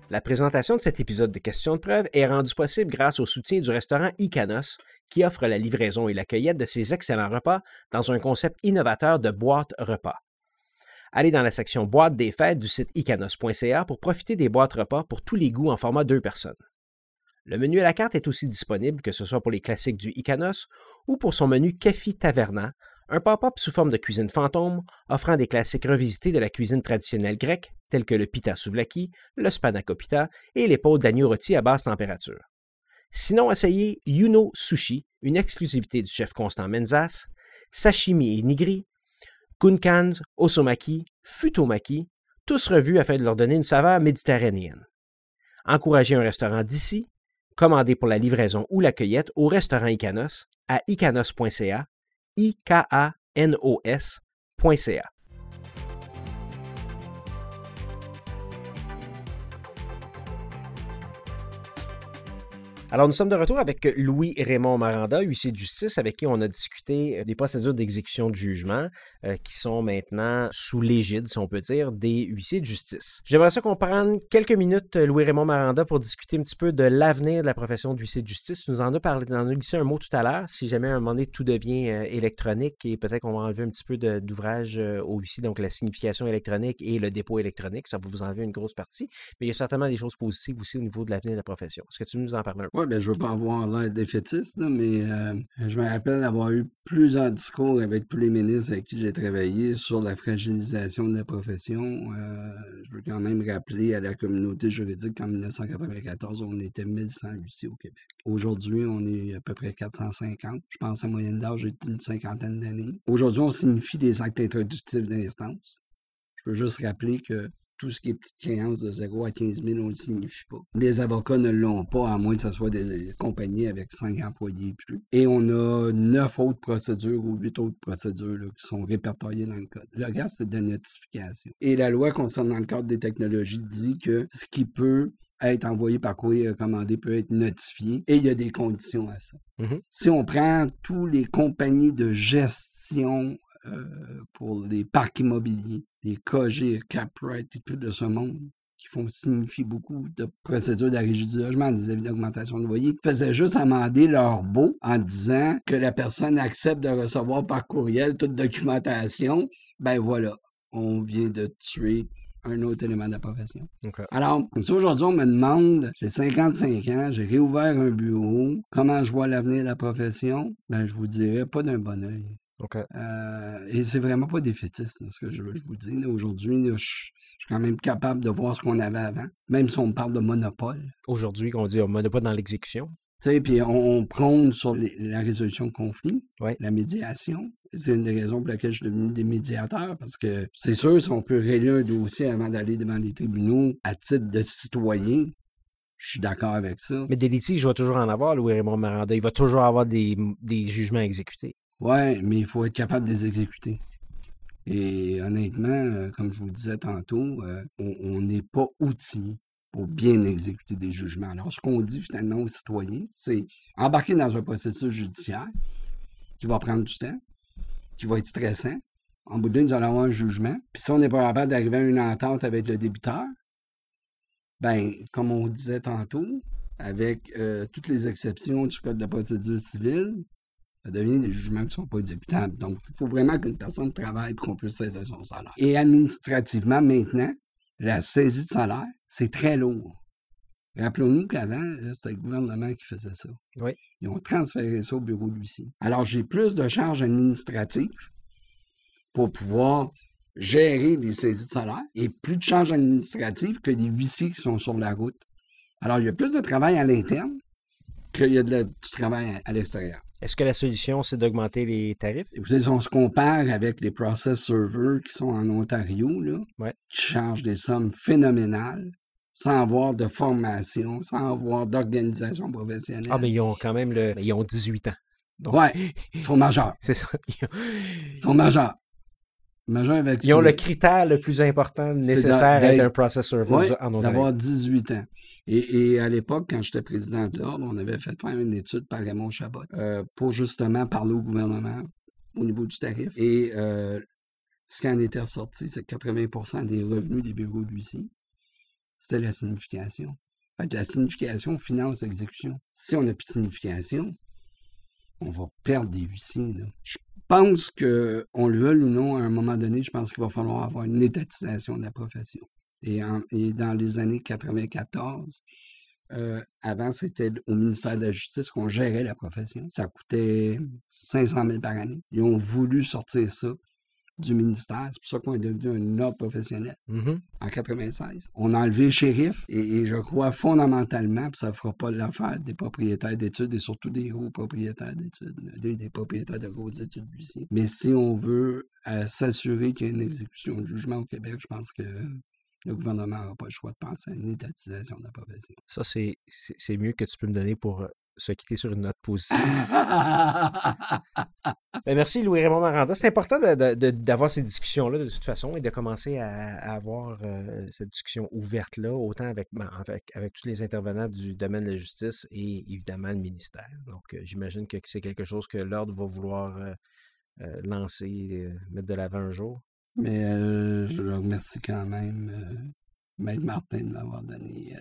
Speaker 1: La présentation de cet épisode de questions de preuve est rendue possible grâce au soutien du restaurant Icanos, qui offre la livraison et la cueillette de ses excellents repas dans un concept innovateur de boîte repas. Allez dans la section boîte des fêtes du site icanos.ca pour profiter des boîtes repas pour tous les goûts en format deux personnes. Le menu à la carte est aussi disponible, que ce soit pour les classiques du Icanos ou pour son menu Café Taverna, un pop-up sous forme de cuisine fantôme offrant des classiques revisités de la cuisine traditionnelle grecque, tels que le pita souvlaki, le spanakopita et l'épaule d'agneau rôti à basse température. Sinon, essayez Yuno Sushi, une exclusivité du chef Constant Menzas, Sashimi et Nigri, Kunkans, Osomaki, Futomaki, tous revus afin de leur donner une saveur méditerranéenne. Encouragez un restaurant d'ici, commandez pour la livraison ou la cueillette au restaurant Icanos à icanos.ca, I-K-A-N-O-S.ca. Alors, nous sommes de retour avec Louis-Raymond Maranda, huissier de justice, avec qui on a discuté des procédures d'exécution de jugement euh, qui sont maintenant sous l'égide, si on peut dire, des huissiers de justice. J'aimerais ça qu'on prenne quelques minutes, Louis-Raymond Maranda, pour discuter un petit peu de l'avenir de la profession d'huissier de justice. Tu nous en as parlé, en as glissé un mot tout à l'heure. Si jamais à un moment donné tout devient euh, électronique et peut-être qu'on va enlever un petit peu d'ouvrage euh, au huissier, donc la signification électronique et le dépôt électronique, ça va vous enlever une grosse partie. Mais il y a certainement des choses positives aussi au niveau de l'avenir de la profession. Est-ce que tu nous en parler un peu?
Speaker 2: Oui, ben, je veux pas avoir l'air défaitiste, mais euh, je me rappelle avoir eu plusieurs discours avec tous les ministres avec qui j'ai travaillé sur la fragilisation de la profession. Euh, je veux quand même rappeler à la communauté juridique qu'en 1994, on était 1100 huissiers au Québec. Aujourd'hui, on est à peu près 450. Je pense à moyenne d'âge est une cinquantaine d'années. Aujourd'hui, on signifie des actes introductifs d'instance. Je veux juste rappeler que tout ce qui est petite créance de 0 à 15 000, on ne le signifie pas. Les avocats ne l'ont pas, à moins que ce soit des compagnies avec 5 employés et plus. Et on a 9 autres procédures ou 8 autres procédures qui sont répertoriées dans le code. Le reste, c'est de la notification. Et la loi concernant le cadre des technologies dit que ce qui peut être envoyé par courrier recommandé peut être notifié et il y a des conditions à ça.
Speaker 1: Mhm.
Speaker 2: Si on prend tous les compagnies de gestion euh, pour les parcs immobiliers, les KG, Capright et tout de ce monde, qui font signifier beaucoup de procédures de régie du logement, des avis d'augmentation de loyer, faisaient juste amender leur beau en disant que la personne accepte de recevoir par courriel toute documentation. Ben voilà, on vient de tuer un autre élément de la profession. Alors, si aujourd'hui on me demande, j'ai 55 ans, j'ai réouvert un bureau, comment je vois l'avenir de la profession, ben je vous dirais pas d'un bon oeil.
Speaker 1: OK.
Speaker 2: Euh, et c'est vraiment pas défaitiste, là, ce que je, je vous dis. Aujourd'hui, je, je suis quand même capable de voir ce qu'on avait avant, même si on parle de monopole.
Speaker 1: Aujourd'hui, qu'on dit pas dans l'exécution.
Speaker 2: Tu sais, puis on, on prône sur les- la résolution de conflits,
Speaker 1: Ouais.
Speaker 2: la médiation. C'est une des raisons pour lesquelles je suis devenu des médiateurs, parce que c'est sûr, si on peut régler un dossier avant d'aller devant les tribunaux à titre de citoyen, je suis d'accord avec ça.
Speaker 1: Mais des litiges, il va toujours en avoir, Louis Raymond Miranda. Il va toujours avoir des, des jugements exécutés.
Speaker 2: Ouais, mais il faut être capable de les exécuter. Et honnêtement, euh, comme je vous le disais tantôt, euh, on n'est pas outillé pour bien exécuter des jugements. Alors, ce qu'on dit finalement aux citoyens, c'est embarquer dans un processus judiciaire qui va prendre du temps, qui va être stressant. En bout de ligne, vous allez avoir un jugement. Puis si on n'est pas capable d'arriver à une entente avec le débiteur, ben, comme on disait tantôt, avec euh, toutes les exceptions du Code de procédure civile, ça devient des jugements qui ne sont pas exécutables. Donc, il faut vraiment qu'une personne travaille pour qu'on puisse saisir son salaire. Et administrativement, maintenant, la saisie de salaire, c'est très lourd. Rappelons-nous qu'avant, là, c'était le gouvernement qui faisait ça.
Speaker 1: Oui.
Speaker 2: Ils ont transféré ça au bureau de l'huissier. Alors, j'ai plus de charges administratives pour pouvoir gérer les saisies de salaire et plus de charges administratives que les huissiers qui sont sur la route. Alors, il y a plus de travail à l'interne qu'il y a de la- du travail à- à l'extérieur.
Speaker 1: Est-ce que la solution, c'est d'augmenter les tarifs?
Speaker 2: Si on se compare avec les process servers qui sont en Ontario, là,
Speaker 1: Ouais.
Speaker 2: qui chargent des sommes phénoménales, sans avoir de formation, sans avoir d'organisation professionnelle.
Speaker 1: Ah, mais ils ont quand même le. Ils ont 18 ans. Donc,
Speaker 2: Ouais, ils sont majeurs.
Speaker 1: C'est ça. Ils ont,
Speaker 2: Ils sont majeurs. Avec
Speaker 1: ils ont le critère le plus important nécessaire à être un process server
Speaker 2: Ouais,
Speaker 1: en Ontario.
Speaker 2: d'avoir 18 ans. Et, et à l'époque, quand j'étais président de l'Ordre, on avait fait faire une étude par Raymond Chabot euh, pour justement parler au gouvernement au niveau du tarif. Et euh, ce qui en était ressorti, c'est que 80% des revenus des bureaux d'huissier, c'était la signification. Fait que la signification finance l'exécution. Si on n'a plus de signification, on va perdre des huissiers. là. Je pense que, on le veuille ou non, à un moment donné, je pense qu'il va falloir avoir une étatisation de la profession. Et dans les années 94, euh, avant, c'était au ministère de la Justice qu'on gérait la profession. Ça coûtait 500 000 par année. Ils ont voulu sortir ça du ministère. C'est pour ça qu'on est devenu un ordre professionnel
Speaker 1: Mhm.
Speaker 2: en 96. On a enlevé le shérif et, et je crois fondamentalement, puis ça ne fera pas l'affaire des propriétaires d'études et surtout des gros propriétaires d'études, des, des propriétaires de grosses études ici. Mais si on veut euh, s'assurer qu'il y a une exécution de jugement au Québec, je pense que le gouvernement n'aura pas le choix de penser à une étatisation de la profession.
Speaker 1: Ça, c'est mieux que tu peux me donner pour euh, se quitter sur une note positive. Ben, merci Louis-Raymond Maranda. C'est important d'avoir ces discussions-là de toute façon et de commencer à, à avoir euh, cette discussion ouverte-là, autant avec, avec, avec tous les intervenants du domaine de la justice et évidemment le ministère. Donc, euh, j'imagine que c'est quelque chose que l'Ordre va vouloir euh, lancer, mettre de l'avant un jour.
Speaker 2: Mais je le remercie quand même, Maître Martin, de m'avoir donné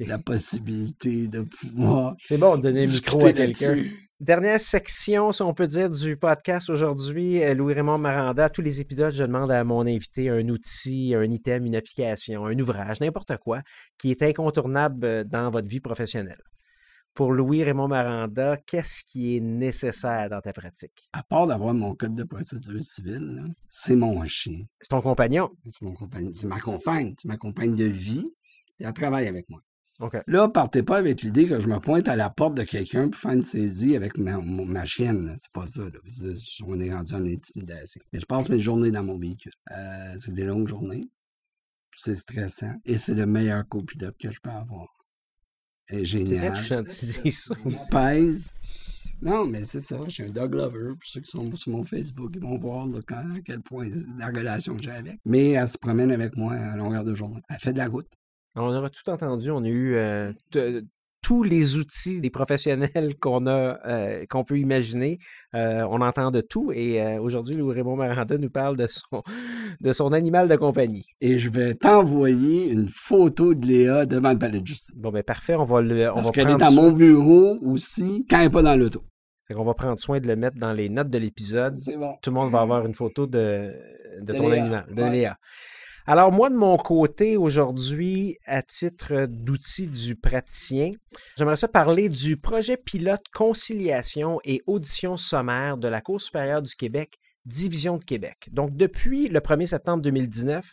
Speaker 2: la possibilité de pouvoir
Speaker 1: C'est bon de donner le micro à quelqu'un. Dernière section, si on peut dire, du podcast aujourd'hui. euh, Louis-Raymond Maranda, tous les épisodes, je demande à mon invité un outil, un item, une application, un ouvrage, n'importe quoi, qui est incontournable euh, dans votre vie professionnelle. Pour Louis-Raymond Maranda, qu'est-ce qui est nécessaire dans ta pratique?
Speaker 2: À part d'avoir mon code de procédure civile, c'est mon chien.
Speaker 1: C'est ton compagnon?
Speaker 2: C'est mon compagne. C'est ma compagne. C'est ma compagne de vie. Et elle travaille avec moi. Là, partez pas avec l'idée que je me pointe à la porte de quelqu'un pour faire une saisie avec ma, chienne. C'est pas ça. là. On est rendu en intimidation. Mais je passe mes journées dans mon véhicule. Euh, c'est des longues journées. c'est stressant. Et c'est le meilleur copilote que je peux avoir. Et génial. Il pèse. Non, mais c'est ça. Je suis un dog lover. Pour ceux qui sont sur mon Facebook, ils vont voir là, quand- à quel point la relation que j'ai avec. Mais elle se promène avec moi à longueur de journée. Elle fait de la route.
Speaker 1: On aura tout entendu. On a eu euh, t- tous les outils des professionnels qu'on a, euh, qu'on peut imaginer. Euh, on entend de tout. Et aujourd'hui, Louis Raymond Maranda nous parle de son, de son animal de compagnie.
Speaker 2: Et je vais t'envoyer une photo de Léa devant le palais de justice.
Speaker 1: Bon, ben parfait. On va le, on
Speaker 2: Parce qu'elle est à mon bureau aussi quand elle n'est pas dans l'auto.
Speaker 1: fait qu'on va prendre soin de le mettre dans les notes de l'épisode.
Speaker 2: C'est bon.
Speaker 1: Tout le monde va avoir une photo de, de,
Speaker 2: De
Speaker 1: ton
Speaker 2: Léa,
Speaker 1: animal, de
Speaker 2: ouais.
Speaker 1: Léa. Alors, moi, de mon côté, aujourd'hui, à titre d'outil du praticien, j'aimerais ça parler du projet pilote conciliation et audition sommaire de la Cour supérieure du Québec, Division de Québec. Donc, depuis le 1er septembre 2019,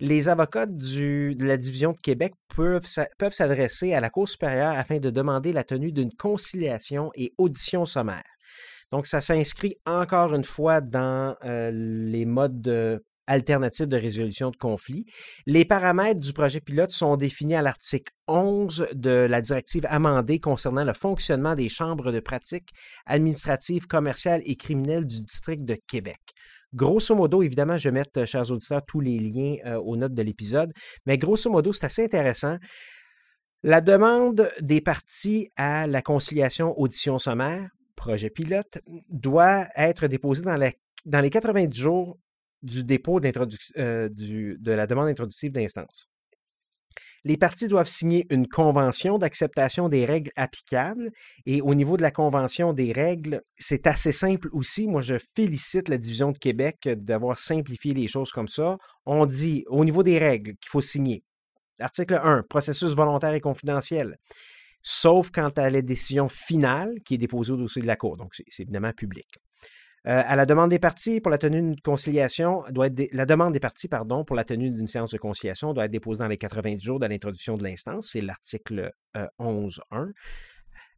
Speaker 1: les avocats de la Division de Québec peuvent, peuvent s'adresser à la Cour supérieure afin de demander la tenue d'une conciliation et audition sommaire. Donc, ça s'inscrit encore une fois dans euh, les modes de- alternatifs de résolution de conflits. Les paramètres du projet pilote sont définis à l'article 11 de la directive amendée concernant le fonctionnement des chambres de pratique administratives, commerciales et criminelles du district de Québec. Grosso modo, évidemment, je vais mettre, euh, chers auditeurs, tous les liens euh, aux notes de l'épisode, mais grosso modo, c'est assez intéressant. La demande des parties à la conciliation audition sommaire, projet pilote, doit être déposée dans, dans les 90 jours du dépôt euh, de la demande introductive d'instance. Les parties doivent signer une convention d'acceptation des règles applicables et au niveau de la convention des règles, c'est assez simple aussi. Moi, je félicite la Division de Québec d'avoir simplifié les choses comme ça. On dit au niveau des règles qu'il faut signer. Article 1, processus volontaire et confidentiel. Sauf quant à la décision finale qui est déposée au dossier de la Cour. Donc, c'est évidemment public. Euh, à la demande des parties pour la tenue d'une conciliation, doit être la demande des parties, pour la tenue d'une séance de conciliation doit être déposée dans les 90 jours de l'introduction de l'instance. C'est l'article euh, 11.1.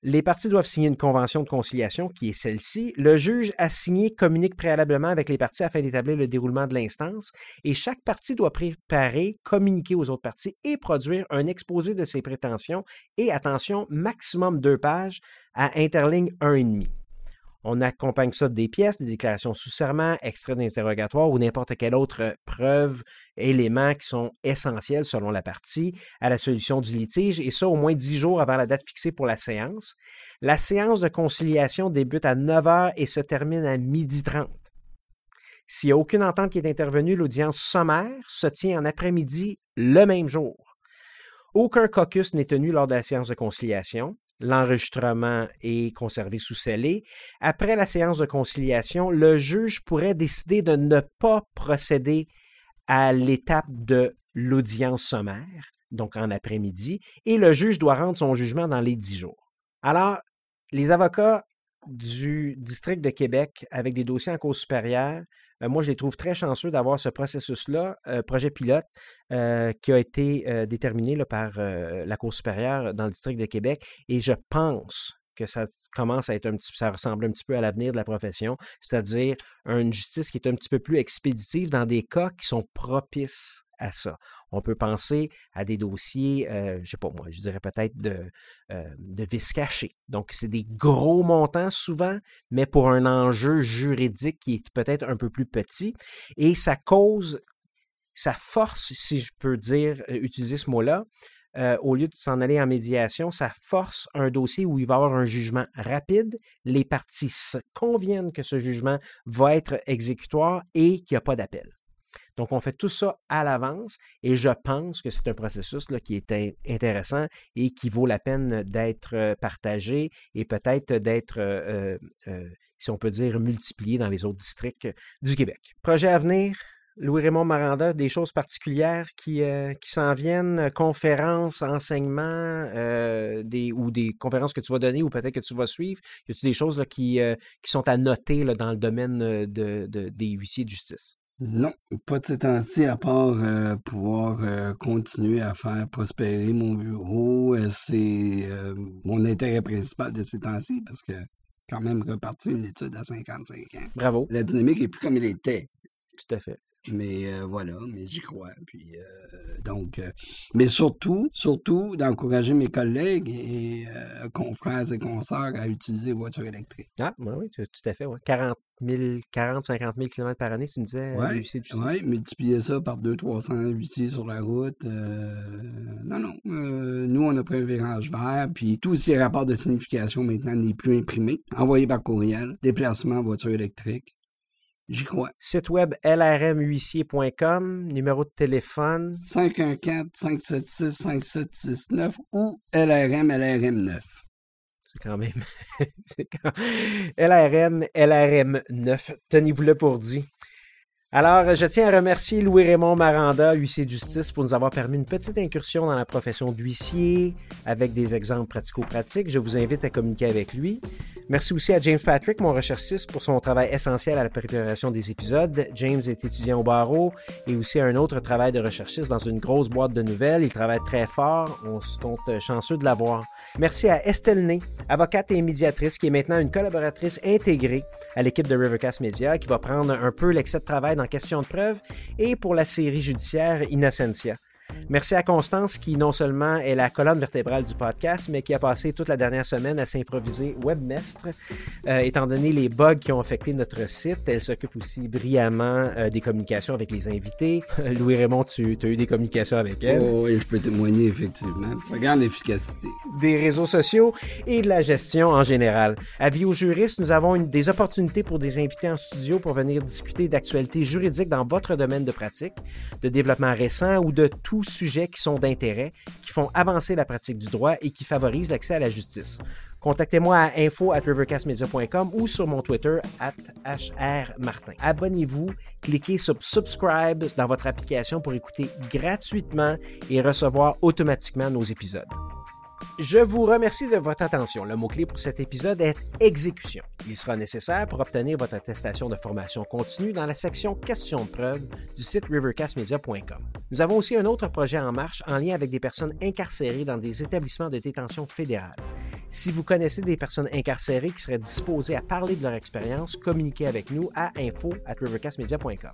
Speaker 1: Les parties doivent signer une convention de conciliation qui est celle-ci. Le juge assigné communique préalablement avec les parties afin d'établir le déroulement de l'instance et chaque partie doit préparer, communiquer aux autres parties et produire un exposé de ses prétentions et, attention, maximum deux pages à interligne 1,5. On accompagne ça des pièces, des déclarations sous serment, extraits d'interrogatoire ou n'importe quelle autre preuve, éléments qui sont essentiels selon la partie à la solution du litige, et ça au moins dix jours avant la date fixée pour la séance. La séance de conciliation débute à 9 h et se termine à 12h30. S'il n'y a aucune entente qui est intervenue, l'audience sommaire se tient en après-midi le même jour. Aucun caucus n'est tenu lors de la séance de conciliation. L'enregistrement est conservé sous scellé. Après la séance de conciliation, le juge pourrait décider de ne pas procéder à l'étape de l'audience sommaire, donc en après-midi, et le juge doit rendre son jugement dans les dix jours. Alors, les avocats du district de Québec avec des dossiers en cause supérieure, moi, je les trouve très chanceux d'avoir ce processus-là, euh, projet pilote, euh, qui a été euh, déterminé par euh, la Cour supérieure dans le district de Québec. Et je pense que ça commence à être un petit ça ressemble un petit peu à l'avenir de la profession, c'est-à-dire une justice qui est un petit peu plus expéditive dans des cas qui sont propices On peut penser à des dossiers, euh, je sais pas moi, je dirais peut-être de, euh, de cachés. Donc, c'est des gros montants souvent, mais pour un enjeu juridique qui est peut-être un peu plus petit. Et ça cause, ça force, si je peux dire, euh, utiliser ce mot-là, euh, au lieu de s'en aller en médiation, ça force un dossier où il va y avoir un jugement rapide. Les parties conviennent que ce jugement va être exécutoire et qu'il n'y a pas d'appel. Donc, on fait tout ça à l'avance et je pense que c'est un processus qui est in- intéressant et qui vaut la peine d'être euh, partagé et peut-être d'être, euh, euh, si on peut dire, multiplié dans les autres districts du Québec. Projet à venir, Louis-Raymond Maranda, des choses particulières qui, s'en viennent, conférences, enseignements, ou des conférences que tu vas donner ou peut-être que tu vas suivre? Y a-t-il des choses qui, sont à noter dans le domaine de, de- des huissiers de justice?
Speaker 2: Non, pas de ces temps-ci, à part euh, pouvoir euh, continuer à faire prospérer mon bureau. Euh, c'est mon intérêt principal de ces temps-ci, parce que quand même repartir une étude à 55 ans.
Speaker 1: Bravo,
Speaker 2: La dynamique est plus comme elle était.
Speaker 1: tout à fait.
Speaker 2: Mais euh, voilà, mais j'y crois. Puis, euh, donc, euh, mais surtout, surtout d'encourager mes collègues et confrères et consoeurs à utiliser les voitures électriques.
Speaker 1: Ah, oui, oui, tout à fait. Ouais. 40 000, 40, 50 000 km par année, tu me disais,
Speaker 2: Oui, ouais, multiplier ça par 200-300 huissiers sur la route. non, non. nous, on a pris un virage vert, puis tous ces rapports de signification maintenant n'est plus imprimé, envoyé par courriel, déplacement voiture électrique. J'y crois.
Speaker 1: Site web lrmhuissier.com, numéro de téléphone
Speaker 2: 514-576-5769 ou LRM LRM9.
Speaker 1: C'est quand même. LRM LRM9. Tenez-vous le pour dit. Alors, je tiens à remercier Louis-Raymond Maranda, huissier de justice, pour nous avoir permis une petite incursion dans la profession d'huissier avec des exemples pratico-pratiques. Je vous invite à communiquer avec lui. Merci aussi à James Patrick, mon recherchiste, pour son travail essentiel à la préparation des épisodes. James est étudiant au barreau et aussi un autre travail de recherchiste dans une grosse boîte de nouvelles. Il travaille très fort. On se compte chanceux de l'avoir. Merci à Estelle Ney, avocate et médiatrice, qui est maintenant une collaboratrice intégrée à l'équipe de Rivercast Media, qui va prendre un peu l'excès de travail dans question de preuve et pour la série judiciaire Innocentia. Merci à Constance qui non seulement est la colonne vertébrale du podcast, mais qui a passé toute la dernière semaine à s'improviser webmestre, euh, étant donné les bugs qui ont affecté notre site. Elle s'occupe aussi brillamment euh, des communications avec les invités. Louis-Raymond, tu, as eu des communications avec elle.
Speaker 2: Oh, oui, je peux témoigner effectivement de sa grande efficacité.
Speaker 1: Des réseaux sociaux et de la gestion en général. À Juriste, nous avons une, des opportunités pour des invités en studio pour venir discuter d'actualités juridiques dans votre domaine de pratique, de développement récent ou de tout sujets qui sont d'intérêt, qui font avancer la pratique du droit et qui favorisent l'accès à la justice. Contactez-moi à info at rivercastmedia.com ou sur mon Twitter at hrmartin. Abonnez-vous, cliquez sur subscribe dans votre application pour écouter gratuitement et recevoir automatiquement nos épisodes. Je vous remercie de votre attention. Le mot-clé pour cet épisode est exécution. Il sera nécessaire pour obtenir votre attestation de formation continue dans la section questions de preuve du site rivercastmedia.com. Nous avons aussi un autre projet en marche en lien avec des personnes incarcérées dans des établissements de détention fédérale. Si vous connaissez des personnes incarcérées qui seraient disposées à parler de leur expérience, communiquez avec nous à info at rivercastmedia.com.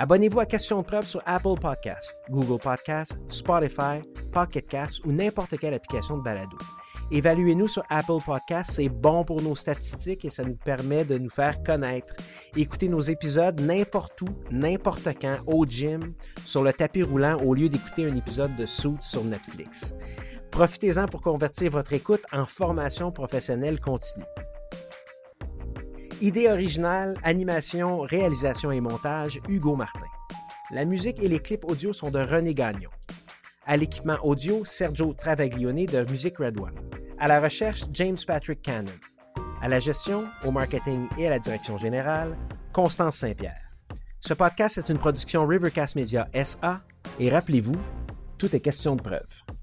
Speaker 1: Abonnez-vous à Question de preuve sur Apple Podcasts, Google Podcasts, Spotify, Pocket Casts ou n'importe quelle application de balado. Évaluez-nous sur Apple Podcasts, c'est bon pour nos statistiques et ça nous permet de nous faire connaître. Écoutez nos épisodes n'importe où, n'importe quand, au gym, sur le tapis roulant au lieu d'écouter un épisode de Suits sur Netflix. Profitez-en pour convertir votre écoute en formation professionnelle continue. Idée originale, animation, réalisation et montage, Hugo Martin. La musique et les clips audio sont de René Gagnon. À l'équipement audio, Sergio Travaglione de Music Red One. À la recherche, James Patrick Cannon. À la gestion, au marketing et à la direction générale, Constance Saint-Pierre. Ce podcast est une production Rivercast Media SA et rappelez-vous, tout est question de preuve.